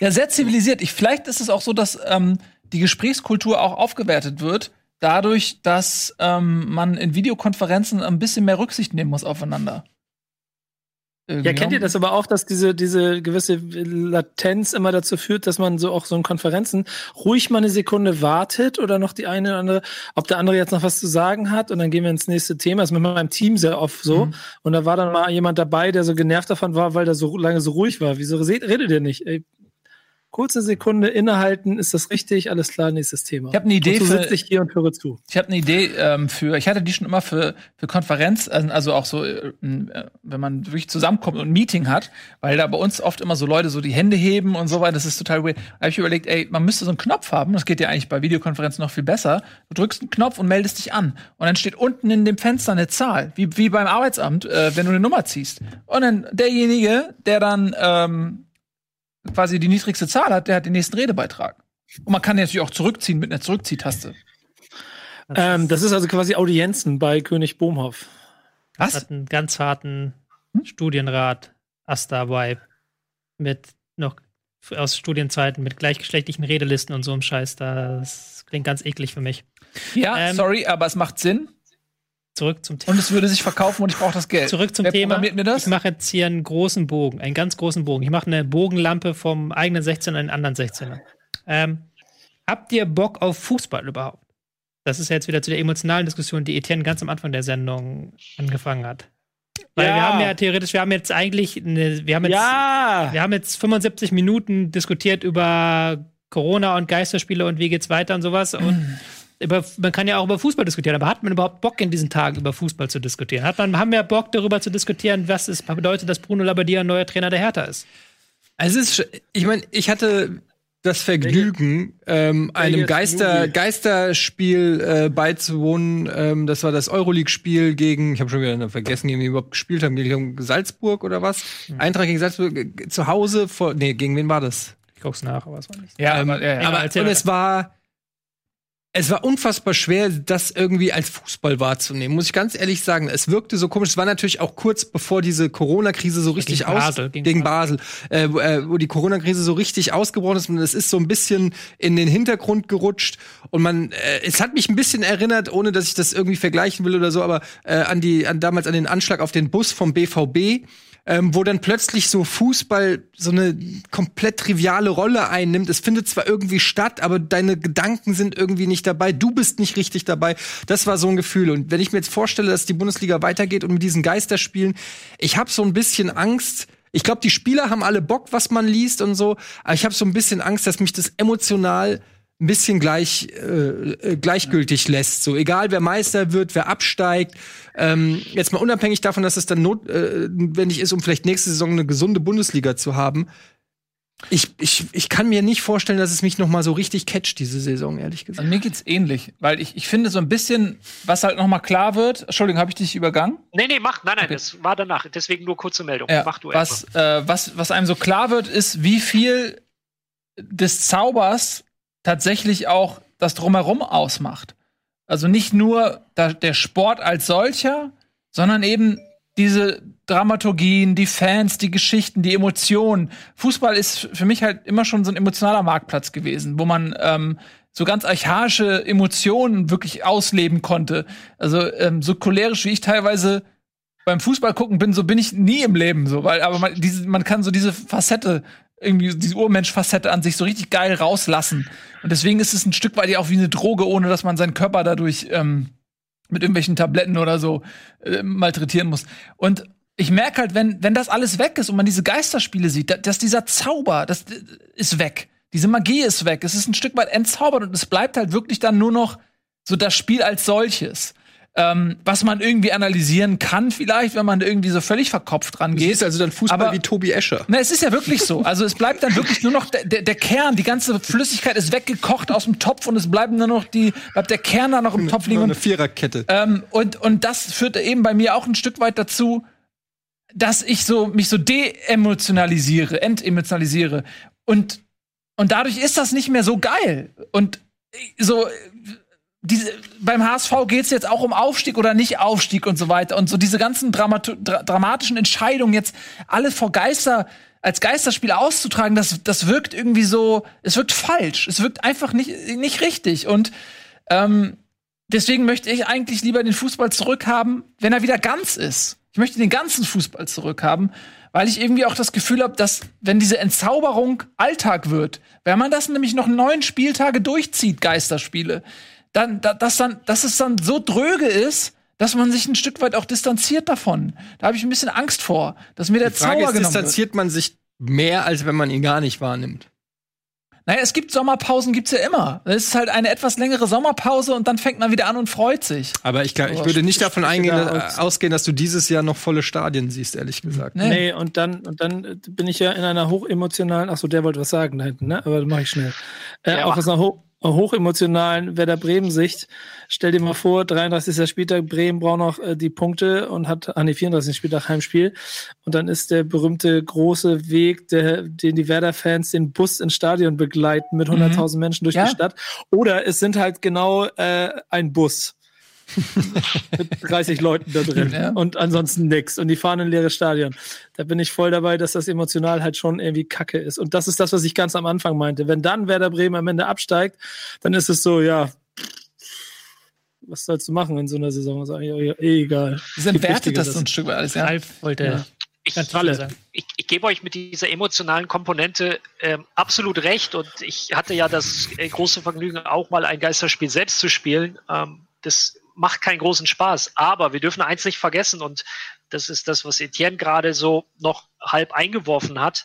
Ja, sehr zivilisiert. Ich, vielleicht ist es auch so, dass ähm, die Gesprächskultur auch aufgewertet wird, dadurch, dass ähm, man in Videokonferenzen ein bisschen mehr Rücksicht nehmen muss aufeinander. Ja, kennt ihr das aber auch, dass diese, diese gewisse Latenz immer dazu führt, dass man so auch so in Konferenzen ruhig mal eine Sekunde wartet oder noch die eine oder andere, ob der andere jetzt noch was zu sagen hat und dann gehen wir ins nächste Thema. Das ist mit meinem Team sehr oft so. Mhm. Und da war dann mal jemand dabei, der so genervt davon war, weil der so lange so ruhig war. Wieso redet ihr nicht? Ey, kurze Sekunde innehalten, ist das richtig? Alles klar, nächstes Thema. Ich habe eine Idee und so für. sitze ich hier und höre zu. Ich habe eine Idee ähm, für. Ich hatte die schon immer für für Konferenz, also, also auch so, äh, wenn man wirklich zusammenkommt und ein Meeting hat, weil da bei uns oft immer so Leute so die Hände heben und so weiter. Das ist total weird. Da habe ich überlegt, ey, man müsste so einen Knopf haben. Das geht ja eigentlich bei Videokonferenzen noch viel besser. Du drückst einen Knopf und meldest dich an und dann steht unten in dem Fenster eine Zahl, wie wie beim Arbeitsamt, äh, wenn du eine Nummer ziehst. Und dann derjenige, der dann ähm, quasi die niedrigste Zahl hat, der hat den nächsten Redebeitrag. Und man kann den natürlich auch zurückziehen mit einer Zurückziehtaste. Ähm, das ist also quasi Audienzen bei König Bohmhoff. Was? Hat einen ganz harten hm? Studienrat Asta-Vibe mit noch aus Studienzeiten mit gleichgeschlechtlichen Redelisten und so einem Scheiß. Das klingt ganz eklig für mich. Ja, ähm, sorry, aber es macht Sinn. Zurück zum Thema. Und es würde sich verkaufen und ich brauche das Geld. Zurück zum Wer Thema. programmiert mir das? Ich mache jetzt hier einen großen Bogen, einen ganz großen Bogen. Ich mache eine Bogenlampe vom eigenen 16er in den anderen 16er. Ähm, habt ihr Bock auf Fußball überhaupt? Das ist jetzt wieder zu der emotionalen Diskussion, die Etienne ganz am Anfang der Sendung angefangen hat. Weil Ja. wir haben ja theoretisch, wir haben jetzt eigentlich, eine, wir haben jetzt, Ja! wir haben jetzt 75 Minuten diskutiert über Corona und Geisterspiele und wie geht's weiter und sowas. Und über, man kann ja auch über Fußball diskutieren, aber hat man überhaupt Bock in diesen Tagen über Fußball zu diskutieren? Hat man, haben wir Bock darüber zu diskutieren, was es bedeutet, dass Bruno Labbadia ein neuer Trainer der Hertha ist? Also es ist, ich meine, ich hatte das Vergnügen, ähm, einem Geister, Geisterspiel äh, beizuwohnen. Ähm, das war das Euroleague-Spiel gegen, ich habe schon wieder vergessen, gegen wen wir überhaupt gespielt haben, gegen Salzburg oder was? Mhm. Eintracht gegen Salzburg äh, zu Hause vor, nee, gegen wen war das? Ich guck's nach, aber es war nicht. Ja, ähm, aber, ja, ja. aber und es war es war unfassbar schwer, das irgendwie als Fußball wahrzunehmen, muss ich ganz ehrlich sagen. Es wirkte so komisch. Es war natürlich auch kurz bevor diese Corona-Krise so richtig gegen aus Basel, gegen, gegen Basel, äh, äh, wo die Corona-Krise so richtig ausgebrochen ist und es ist so ein bisschen in den Hintergrund gerutscht und man, äh, es hat mich ein bisschen erinnert, ohne dass ich das irgendwie vergleichen will oder so, aber äh, an die, an damals an den Anschlag auf den Bus vom BVB ähm, wo dann plötzlich so Fußball so eine komplett triviale Rolle einnimmt. Es findet zwar irgendwie statt, aber deine Gedanken sind irgendwie nicht dabei. Du bist nicht richtig dabei. Das war so ein Gefühl. Und wenn ich mir jetzt vorstelle, dass die Bundesliga weitergeht und mit diesen Geisterspielen, ich habe so ein bisschen Angst. Ich glaube, die Spieler haben alle Bock, was man liest und so. Aber ich habe so ein bisschen Angst, dass mich das emotional ein bisschen gleich, äh, äh, gleichgültig lässt. So egal, wer Meister wird, wer absteigt. Ähm, jetzt mal unabhängig davon, dass es dann notwendig äh, ist, um vielleicht nächste Saison eine gesunde Bundesliga zu haben. Ich, ich, ich kann mir nicht vorstellen, dass es mich noch mal so richtig catcht diese Saison, ehrlich gesagt. Also mir geht's ähnlich, weil ich, ich finde so ein bisschen, was halt noch mal klar wird. Entschuldigung, habe ich dich übergangen? Nee, nee, mach, nein, nein, okay. das war danach. Deswegen nur kurze Meldung. Ja, mach du was, äh, was, was einem so klar wird, ist, wie viel des Zaubers tatsächlich auch das Drumherum ausmacht. Also nicht nur der Sport als solcher, sondern eben diese Dramaturgien, die Fans, die Geschichten, die Emotionen. Fußball ist für mich halt immer schon so ein emotionaler Marktplatz gewesen, wo man ähm, so ganz archaische Emotionen wirklich ausleben konnte. Also ähm, so cholerisch wie ich teilweise beim Fußball gucken bin, so bin ich nie im Leben so, weil aber man, diese, man kann so diese Facette irgendwie diese Urmensch-Facette an sich so richtig geil rauslassen. Und deswegen ist es ein Stück weit ja auch wie eine Droge, ohne dass man seinen Körper dadurch ähm, mit irgendwelchen Tabletten oder so äh, malträtieren muss. Und ich merke halt, wenn, wenn das alles weg ist und man diese Geisterspiele sieht, dass, dass dieser Zauber, das ist weg. Diese Magie ist weg. Es ist ein Stück weit entzaubert und es bleibt halt wirklich dann nur noch so das Spiel als solches ähm, was man irgendwie analysieren kann, vielleicht, wenn man irgendwie so völlig verkopft rangeht. Es ist also dann Fußball Aber, wie Tobi Escher. Na, es ist ja wirklich so. Also es bleibt dann wirklich nur noch der, der, der Kern, die ganze Flüssigkeit ist weggekocht aus dem Topf und es bleiben nur noch die, bleibt der Kern da noch im Topf liegen. Eine Viererkette. Ähm, und, und das führt eben bei mir auch ein Stück weit dazu, dass ich so mich so de-emotionalisiere, entemotionalisiere. Und, und dadurch ist das nicht mehr so geil. Und so diese, beim HSV geht es jetzt auch um Aufstieg oder nicht Aufstieg und so weiter. Und so diese ganzen Dramat dra dramatischen Entscheidungen jetzt alle vor Geister als Geisterspiel auszutragen, das, das wirkt irgendwie so, es wirkt falsch. Es wirkt einfach nicht, nicht richtig. Und ähm, deswegen möchte ich eigentlich lieber den Fußball zurückhaben, wenn er wieder ganz ist. Ich möchte den ganzen Fußball zurückhaben, weil ich irgendwie auch das Gefühl habe, dass wenn diese Entzauberung Alltag wird, wenn man das nämlich noch neun Spieltage durchzieht, Geisterspiele, dann, da, dass, dann, dass es dann so dröge ist, dass man sich ein Stück weit auch distanziert davon. Da habe ich ein bisschen Angst vor, dass mir der Die Frage Zauber ist, distanziert wird. man sich mehr, als wenn man ihn gar nicht wahrnimmt? Naja, es gibt Sommerpausen, gibt's ja immer. Es ist halt eine etwas längere Sommerpause und dann fängt man wieder an und freut sich. Aber ich, ich würde nicht davon eingehen, dass, ausgehen, dass du dieses Jahr noch volle Stadien siehst, ehrlich gesagt. Nee, nee und dann und dann bin ich ja in einer hochemotionalen, ach so, der wollte was sagen da hinten, ne? Aber das mache ich schnell. Äh, ja, auch aus einer hoch hochemotionalen Werder Bremen-Sicht. Stell dir mal vor, 33. Spieltag, Bremen braucht noch äh, die Punkte und hat, ah nee, 34. Spieltag Heimspiel. Und dann ist der berühmte große Weg, der, den die Werder-Fans den Bus ins Stadion begleiten mit 100.000 mhm. Menschen durch ja? die Stadt. Oder es sind halt genau äh, ein Bus. mit 30 Leuten da drin ja. und ansonsten nix. Und die fahren in leeres Stadion. Da bin ich voll dabei, dass das emotional halt schon irgendwie kacke ist. Und das ist das, was ich ganz am Anfang meinte. Wenn dann Werder Bremen am Ende absteigt, dann ist es so, ja, was sollst du machen in so einer Saison? Ist eigentlich eh egal. Es entwertet das so ein Stück weit alles, ja. Ralf wollte ja. Ich, ich, ich, gebe euch mit dieser emotionalen Komponente ähm, absolut recht und ich hatte ja das äh, große Vergnügen, auch mal ein Geisterspiel selbst zu spielen. Ähm, das macht keinen großen Spaß. Aber wir dürfen eins nicht vergessen und das ist das, was Etienne gerade so noch halb eingeworfen hat.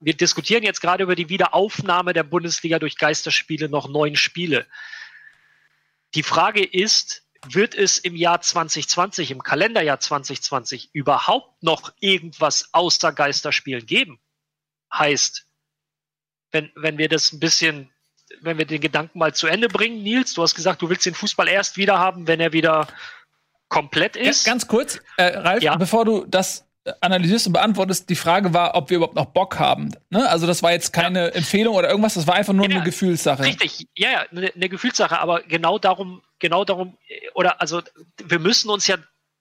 Wir diskutieren jetzt gerade über die Wiederaufnahme der Bundesliga durch Geisterspiele noch neun Spiele. Die Frage ist, wird es im Jahr 2020, im Kalenderjahr 2020 überhaupt noch irgendwas außer Geisterspielen geben? Heißt, wenn, wenn wir das ein bisschen, wenn wir den Gedanken mal zu Ende bringen, Nils, du hast gesagt, du willst den Fußball erst wieder haben, wenn er wieder komplett ist. Ganz, ganz kurz, äh, Ralf, ja. bevor du das analysierst und beantwortest, die Frage war, ob wir überhaupt noch Bock haben. Ne? Also das war jetzt keine ja. Empfehlung oder irgendwas, das war einfach nur ja, eine Gefühlssache. Richtig, ja, ja, eine, eine Gefühlssache, aber genau darum, genau darum, oder also wir müssen uns ja,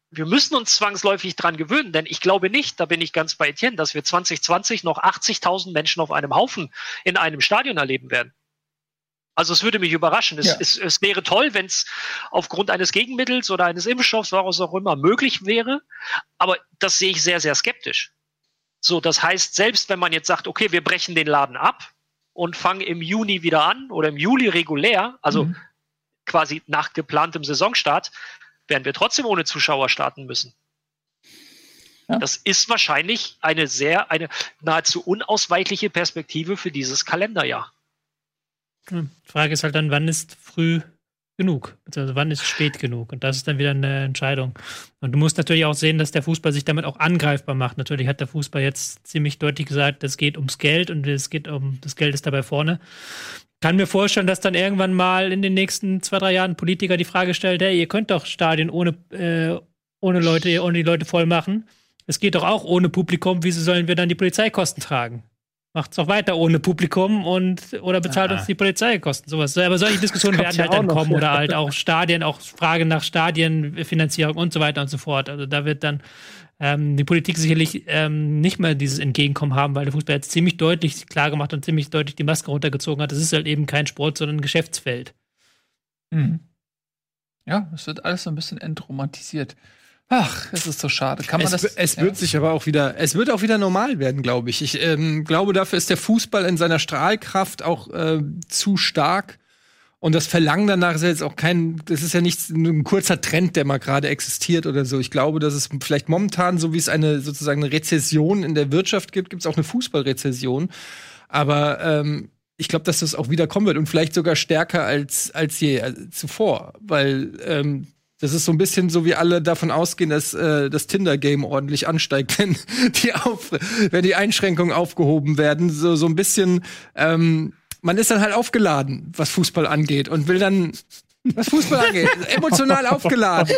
wir müssen uns zwangsläufig dran gewöhnen, denn ich glaube nicht, da bin ich ganz bei Etienne, dass wir 2020 noch 80.000 Menschen auf einem Haufen in einem Stadion erleben werden. Also es würde mich überraschen. Es, ja. es, es wäre toll, wenn es aufgrund eines Gegenmittels oder eines Impfstoffs, was auch immer, möglich wäre. Aber das sehe ich sehr, sehr skeptisch. So, das heißt, selbst wenn man jetzt sagt, okay, wir brechen den Laden ab und fangen im Juni wieder an oder im Juli regulär, also mhm. quasi nach geplantem Saisonstart, werden wir trotzdem ohne Zuschauer starten müssen. Ja. Das ist wahrscheinlich eine sehr, eine nahezu unausweichliche Perspektive für dieses Kalenderjahr. Die Frage ist halt dann, wann ist früh genug? Also wann ist spät genug? Und das ist dann wieder eine Entscheidung. Und du musst natürlich auch sehen, dass der Fußball sich damit auch angreifbar macht. Natürlich hat der Fußball jetzt ziemlich deutlich gesagt, es geht ums Geld und es geht um, das Geld ist dabei vorne. Kann mir vorstellen, dass dann irgendwann mal in den nächsten zwei, drei Jahren Politiker die Frage stellt, hey, ihr könnt doch Stadien ohne, äh, ohne Leute, ohne die Leute voll machen. Es geht doch auch ohne Publikum. Wieso sollen wir dann die Polizeikosten tragen? Macht es auch weiter ohne Publikum und oder bezahlt Aha. uns die Polizeikosten, sowas. Aber solche Diskussionen werden halt dann kommen oder halt auch Stadien, auch Frage nach Stadienfinanzierung und so weiter und so fort. Also da wird dann ähm, die Politik sicherlich ähm, nicht mehr dieses Entgegenkommen haben, weil der Fußball jetzt ziemlich deutlich klar gemacht und ziemlich deutlich die Maske runtergezogen hat. Das ist halt eben kein Sport, sondern ein Geschäftsfeld. Mhm. Ja, es wird alles so ein bisschen entromantisiert. Ach, es ist so schade. Kann man es, das? Es ja. wird sich aber auch wieder, es wird auch wieder normal werden, glaube ich. Ich ähm, glaube, dafür ist der Fußball in seiner Strahlkraft auch äh, zu stark. Und das Verlangen danach ist ja jetzt auch kein, das ist ja nicht ein kurzer Trend, der mal gerade existiert oder so. Ich glaube, dass es vielleicht momentan, so wie es eine sozusagen eine Rezession in der Wirtschaft gibt, gibt es auch eine Fußballrezession. Aber ähm, ich glaube, dass das auch wieder kommen wird und vielleicht sogar stärker als, als je äh, zuvor, weil ähm, das ist so ein bisschen so, wie alle davon ausgehen, dass äh, das Tinder-Game ordentlich ansteigt, wenn die, auf, wenn die Einschränkungen aufgehoben werden. So, so ein bisschen, ähm, man ist dann halt aufgeladen, was Fußball angeht und will dann, was Fußball angeht, emotional aufgeladen.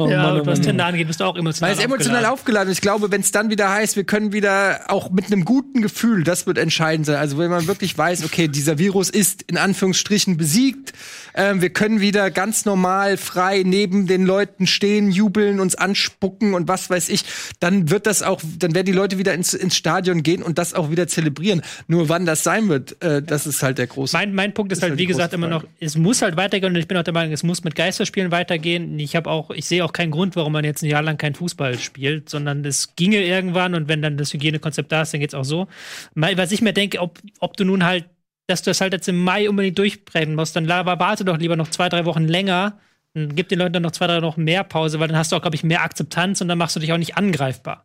Oh, ja, Mann, oh was Tinder angeht, bist du auch emotional Man ist emotional aufgeladen. aufgeladen. Ich glaube, wenn es dann wieder heißt, wir können wieder auch mit einem guten Gefühl, das wird entscheidend sein. Also wenn man wirklich weiß, okay, dieser Virus ist in Anführungsstrichen besiegt, ähm, wir können wieder ganz normal, frei neben den Leuten stehen, jubeln, uns anspucken und was weiß ich, dann wird das auch, dann werden die Leute wieder ins, ins Stadion gehen und das auch wieder zelebrieren. Nur wann das sein wird, äh, das ist halt der große. Mein, mein Punkt ist, ist halt, halt wie gesagt, immer noch, es muss halt weitergehen und ich bin auch der Meinung, es muss mit Geisterspielen weitergehen. Ich habe auch, ich sehe auch keinen Grund, warum man jetzt ein Jahr lang kein Fußball spielt, sondern es ginge irgendwann und wenn dann das Hygienekonzept da ist, dann geht's auch so. Was ich mir denke, ob, ob du nun halt dass du das halt jetzt im Mai unbedingt durchbrennen musst, dann warte doch lieber noch zwei, drei Wochen länger. Dann gib den Leuten dann noch zwei, drei Wochen mehr Pause, weil dann hast du auch, glaube ich, mehr Akzeptanz und dann machst du dich auch nicht angreifbar.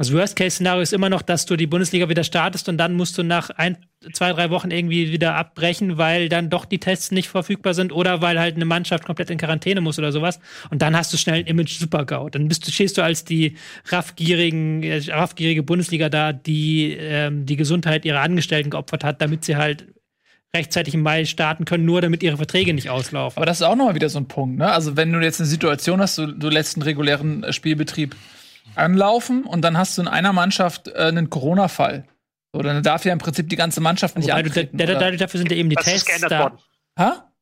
Das Worst-Case-Szenario ist immer noch, dass du die Bundesliga wieder startest und dann musst du nach ein, zwei, drei Wochen irgendwie wieder abbrechen, weil dann doch die Tests nicht verfügbar sind oder weil halt eine Mannschaft komplett in Quarantäne muss oder sowas. Und dann hast du schnell ein Image-Super-GAU. Dann bist du, stehst du als die raffgierigen, äh, raffgierige Bundesliga da, die ähm, die Gesundheit ihrer Angestellten geopfert hat, damit sie halt rechtzeitig im Mai starten können, nur damit ihre Verträge nicht auslaufen. Aber das ist auch nochmal wieder so ein Punkt, ne? Also wenn du jetzt eine Situation hast, du, du lässt einen regulären äh, Spielbetrieb anlaufen und dann hast du in einer Mannschaft äh, einen Corona-Fall. So, dann darf ja im Prinzip die ganze Mannschaft nicht Wobei antreten. Du, da, da, dafür sind ja eben die das Tests ist geändert da. worden. Ha?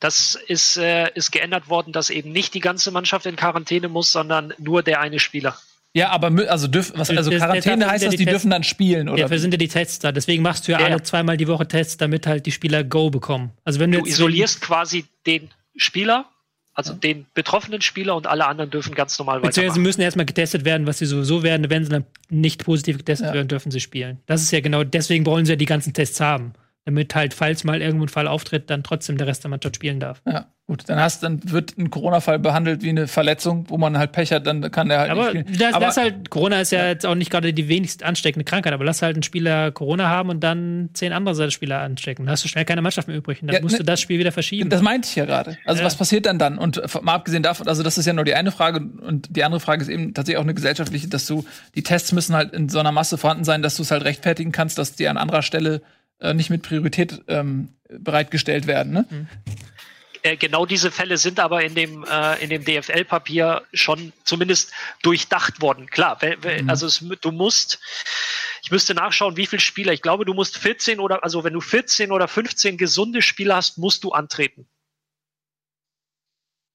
Das ist, äh, ist geändert worden, dass eben nicht die ganze Mannschaft in Quarantäne muss, sondern nur der eine Spieler. Ja, aber also, dürf, was, also Quarantäne das, heißt, dass die, die dürfen dann spielen, oder? Dafür sind ja die Tests da. Deswegen machst du ja, ja alle zweimal die Woche Tests, damit halt die Spieler Go bekommen. Also wenn du, du isolierst quasi den Spieler, also ja. den betroffenen Spieler und alle anderen dürfen ganz normal weitermachen. Sie müssen erstmal getestet werden, was sie sowieso werden. Wenn sie dann nicht positiv getestet ja. werden, dürfen sie spielen. Das ist ja genau, deswegen wollen sie ja die ganzen Tests haben damit halt, falls mal irgendwo ein Fall auftritt, dann trotzdem der Rest der Mannschaft spielen darf. Ja, gut. Dann hast, dann wird ein Corona-Fall behandelt wie eine Verletzung, wo man halt Pech hat, dann kann der halt aber nicht spielen. Das, aber das halt, Corona ist ja, ja, jetzt auch nicht gerade die wenigst ansteckende Krankheit, aber lass halt einen Spieler Corona haben und dann zehn andere Spieler anstecken. Dann hast du schnell keine Mannschaft mehr übrig und dann ja, musst ne, du das Spiel wieder verschieben. Das meinte ich ja gerade. Also was passiert dann dann? Und mal abgesehen davon, also das ist ja nur die eine Frage und die andere Frage ist eben tatsächlich auch eine gesellschaftliche, dass du, die Tests müssen halt in so einer Masse vorhanden sein, dass du es halt rechtfertigen kannst, dass die an anderer Stelle äh, nicht mit Priorität ähm, bereitgestellt werden. Ne? Mhm. Genau diese Fälle sind aber in dem, äh, in dem DFL-Papier schon zumindest durchdacht worden. Klar, mhm. also es, du musst, ich müsste nachschauen, wie viele Spieler. Ich glaube, du musst 14 oder, also wenn du 14 oder 15 gesunde Spieler hast, musst du antreten.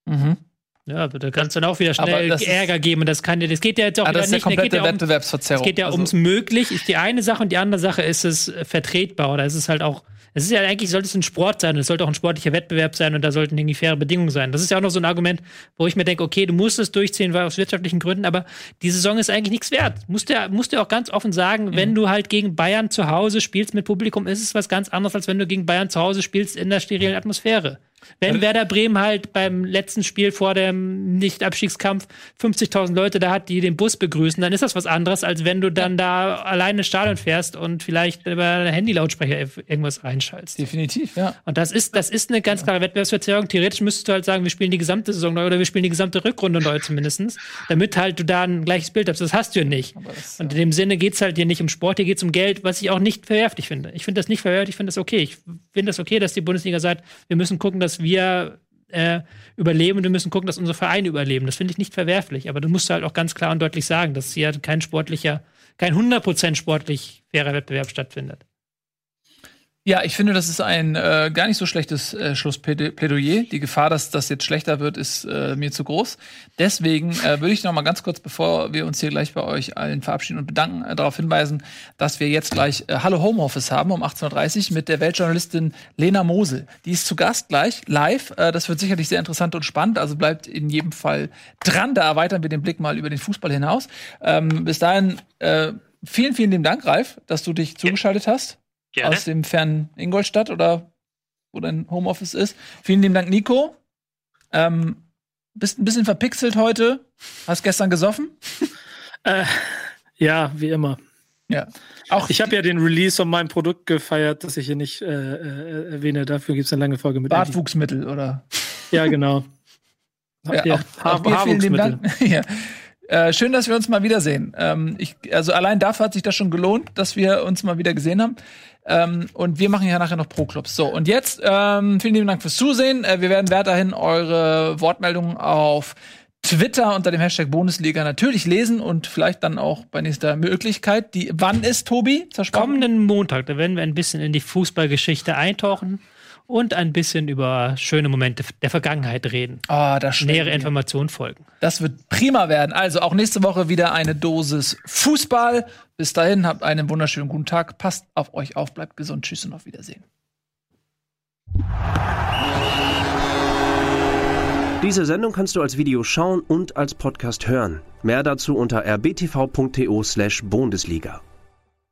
Mhm. Ja, aber da kannst du dann auch wieder schnell Ärger geben. Das kann das geht ja jetzt auch wieder das nicht. Es geht ja Wettbewerbsverzerrung. Es geht ja also. ums möglich, ist die eine Sache und die andere Sache ist es vertretbar oder ist es halt auch es ist ja eigentlich, sollte es ein Sport sein, es sollte auch ein sportlicher Wettbewerb sein und da sollten irgendwie faire Bedingungen sein. Das ist ja auch noch so ein Argument, wo ich mir denke, okay, du musst es durchziehen, weil aus wirtschaftlichen Gründen, aber die Saison ist eigentlich nichts wert. Musst du ja, musst du auch ganz offen sagen, mhm. wenn du halt gegen Bayern zu Hause spielst mit Publikum, ist es was ganz anderes, als wenn du gegen Bayern zu Hause spielst in der sterilen Atmosphäre. Wenn Werder Bremen halt beim letzten Spiel vor dem Nicht-Abstiegskampf 50.000 Leute da hat, die den Bus begrüßen, dann ist das was anderes, als wenn du dann da alleine ins Stadion fährst und vielleicht über Handy-Lautsprecher irgendwas reinschaltest. Definitiv, ja. Und das ist, das ist eine ganz klare Wettbewerbsverzerrung. Theoretisch müsstest du halt sagen, wir spielen die gesamte Saison neu oder wir spielen die gesamte Rückrunde neu zumindest, damit halt du da ein gleiches Bild hast. Das hast du ja nicht. Das, und in dem Sinne geht es halt hier nicht um Sport, hier geht es um Geld, was ich auch nicht verwerflich finde. Ich finde das nicht verwerflich, ich finde das okay. Ich finde das okay, dass die Bundesliga sagt, wir müssen gucken, dass dass wir äh, überleben und wir müssen gucken, dass unsere Vereine überleben. Das finde ich nicht verwerflich. Aber du musst halt auch ganz klar und deutlich sagen, dass hier kein sportlicher, kein 100% sportlich fairer Wettbewerb stattfindet. Ja, ich finde, das ist ein äh, gar nicht so schlechtes äh, Schlussplädoyer. Die Gefahr, dass das jetzt schlechter wird, ist äh, mir zu groß. Deswegen äh, würde ich noch mal ganz kurz, bevor wir uns hier gleich bei euch allen verabschieden und bedanken, äh, darauf hinweisen, dass wir jetzt gleich äh, Hallo Homeoffice haben um 18.30 Uhr mit der Weltjournalistin Lena Mosel. Die ist zu Gast gleich live. Äh, das wird sicherlich sehr interessant und spannend. Also bleibt in jedem Fall dran. Da erweitern wir den Blick mal über den Fußball hinaus. Ähm, bis dahin äh, vielen, vielen lieben Dank, Ralf, dass du dich zugeschaltet hast. Gerne. aus dem fernen Ingolstadt oder wo dein Homeoffice ist. Vielen lieben Dank, Nico. Ähm, bist ein bisschen verpixelt heute. Hast gestern gesoffen? äh, ja, wie immer. Ja. Auch ich habe ja den Release von meinem Produkt gefeiert, das ich hier nicht äh, äh, erwähne. Dafür gibt es eine lange Folge mit Bartwuchsmittel, oder? Ja, genau. Ja, ja, auch, auch vielen lieben Dank. ja. Äh, schön, dass wir uns mal wiedersehen. Ähm, ich, also allein dafür hat sich das schon gelohnt, dass wir uns mal wieder gesehen haben. Ähm, und wir machen ja nachher noch Pro-Clubs. So, und jetzt ähm, vielen lieben Dank fürs Zusehen. Äh, wir werden weiterhin eure Wortmeldungen auf Twitter unter dem Hashtag Bundesliga natürlich lesen und vielleicht dann auch bei nächster Möglichkeit. Die, wann ist Tobi? Kommenden Montag, da werden wir ein bisschen in die Fußballgeschichte eintauchen und ein bisschen über schöne Momente der Vergangenheit reden. Ah, oh, das Nähere Informationen folgen. Das wird prima werden. Also auch nächste Woche wieder eine Dosis Fußball. Bis dahin, habt einen wunderschönen guten Tag. Passt auf euch auf, bleibt gesund. Tschüss und auf Wiedersehen. Diese Sendung kannst du als Video schauen und als Podcast hören. Mehr dazu unter rbtv.to/bundesliga. slash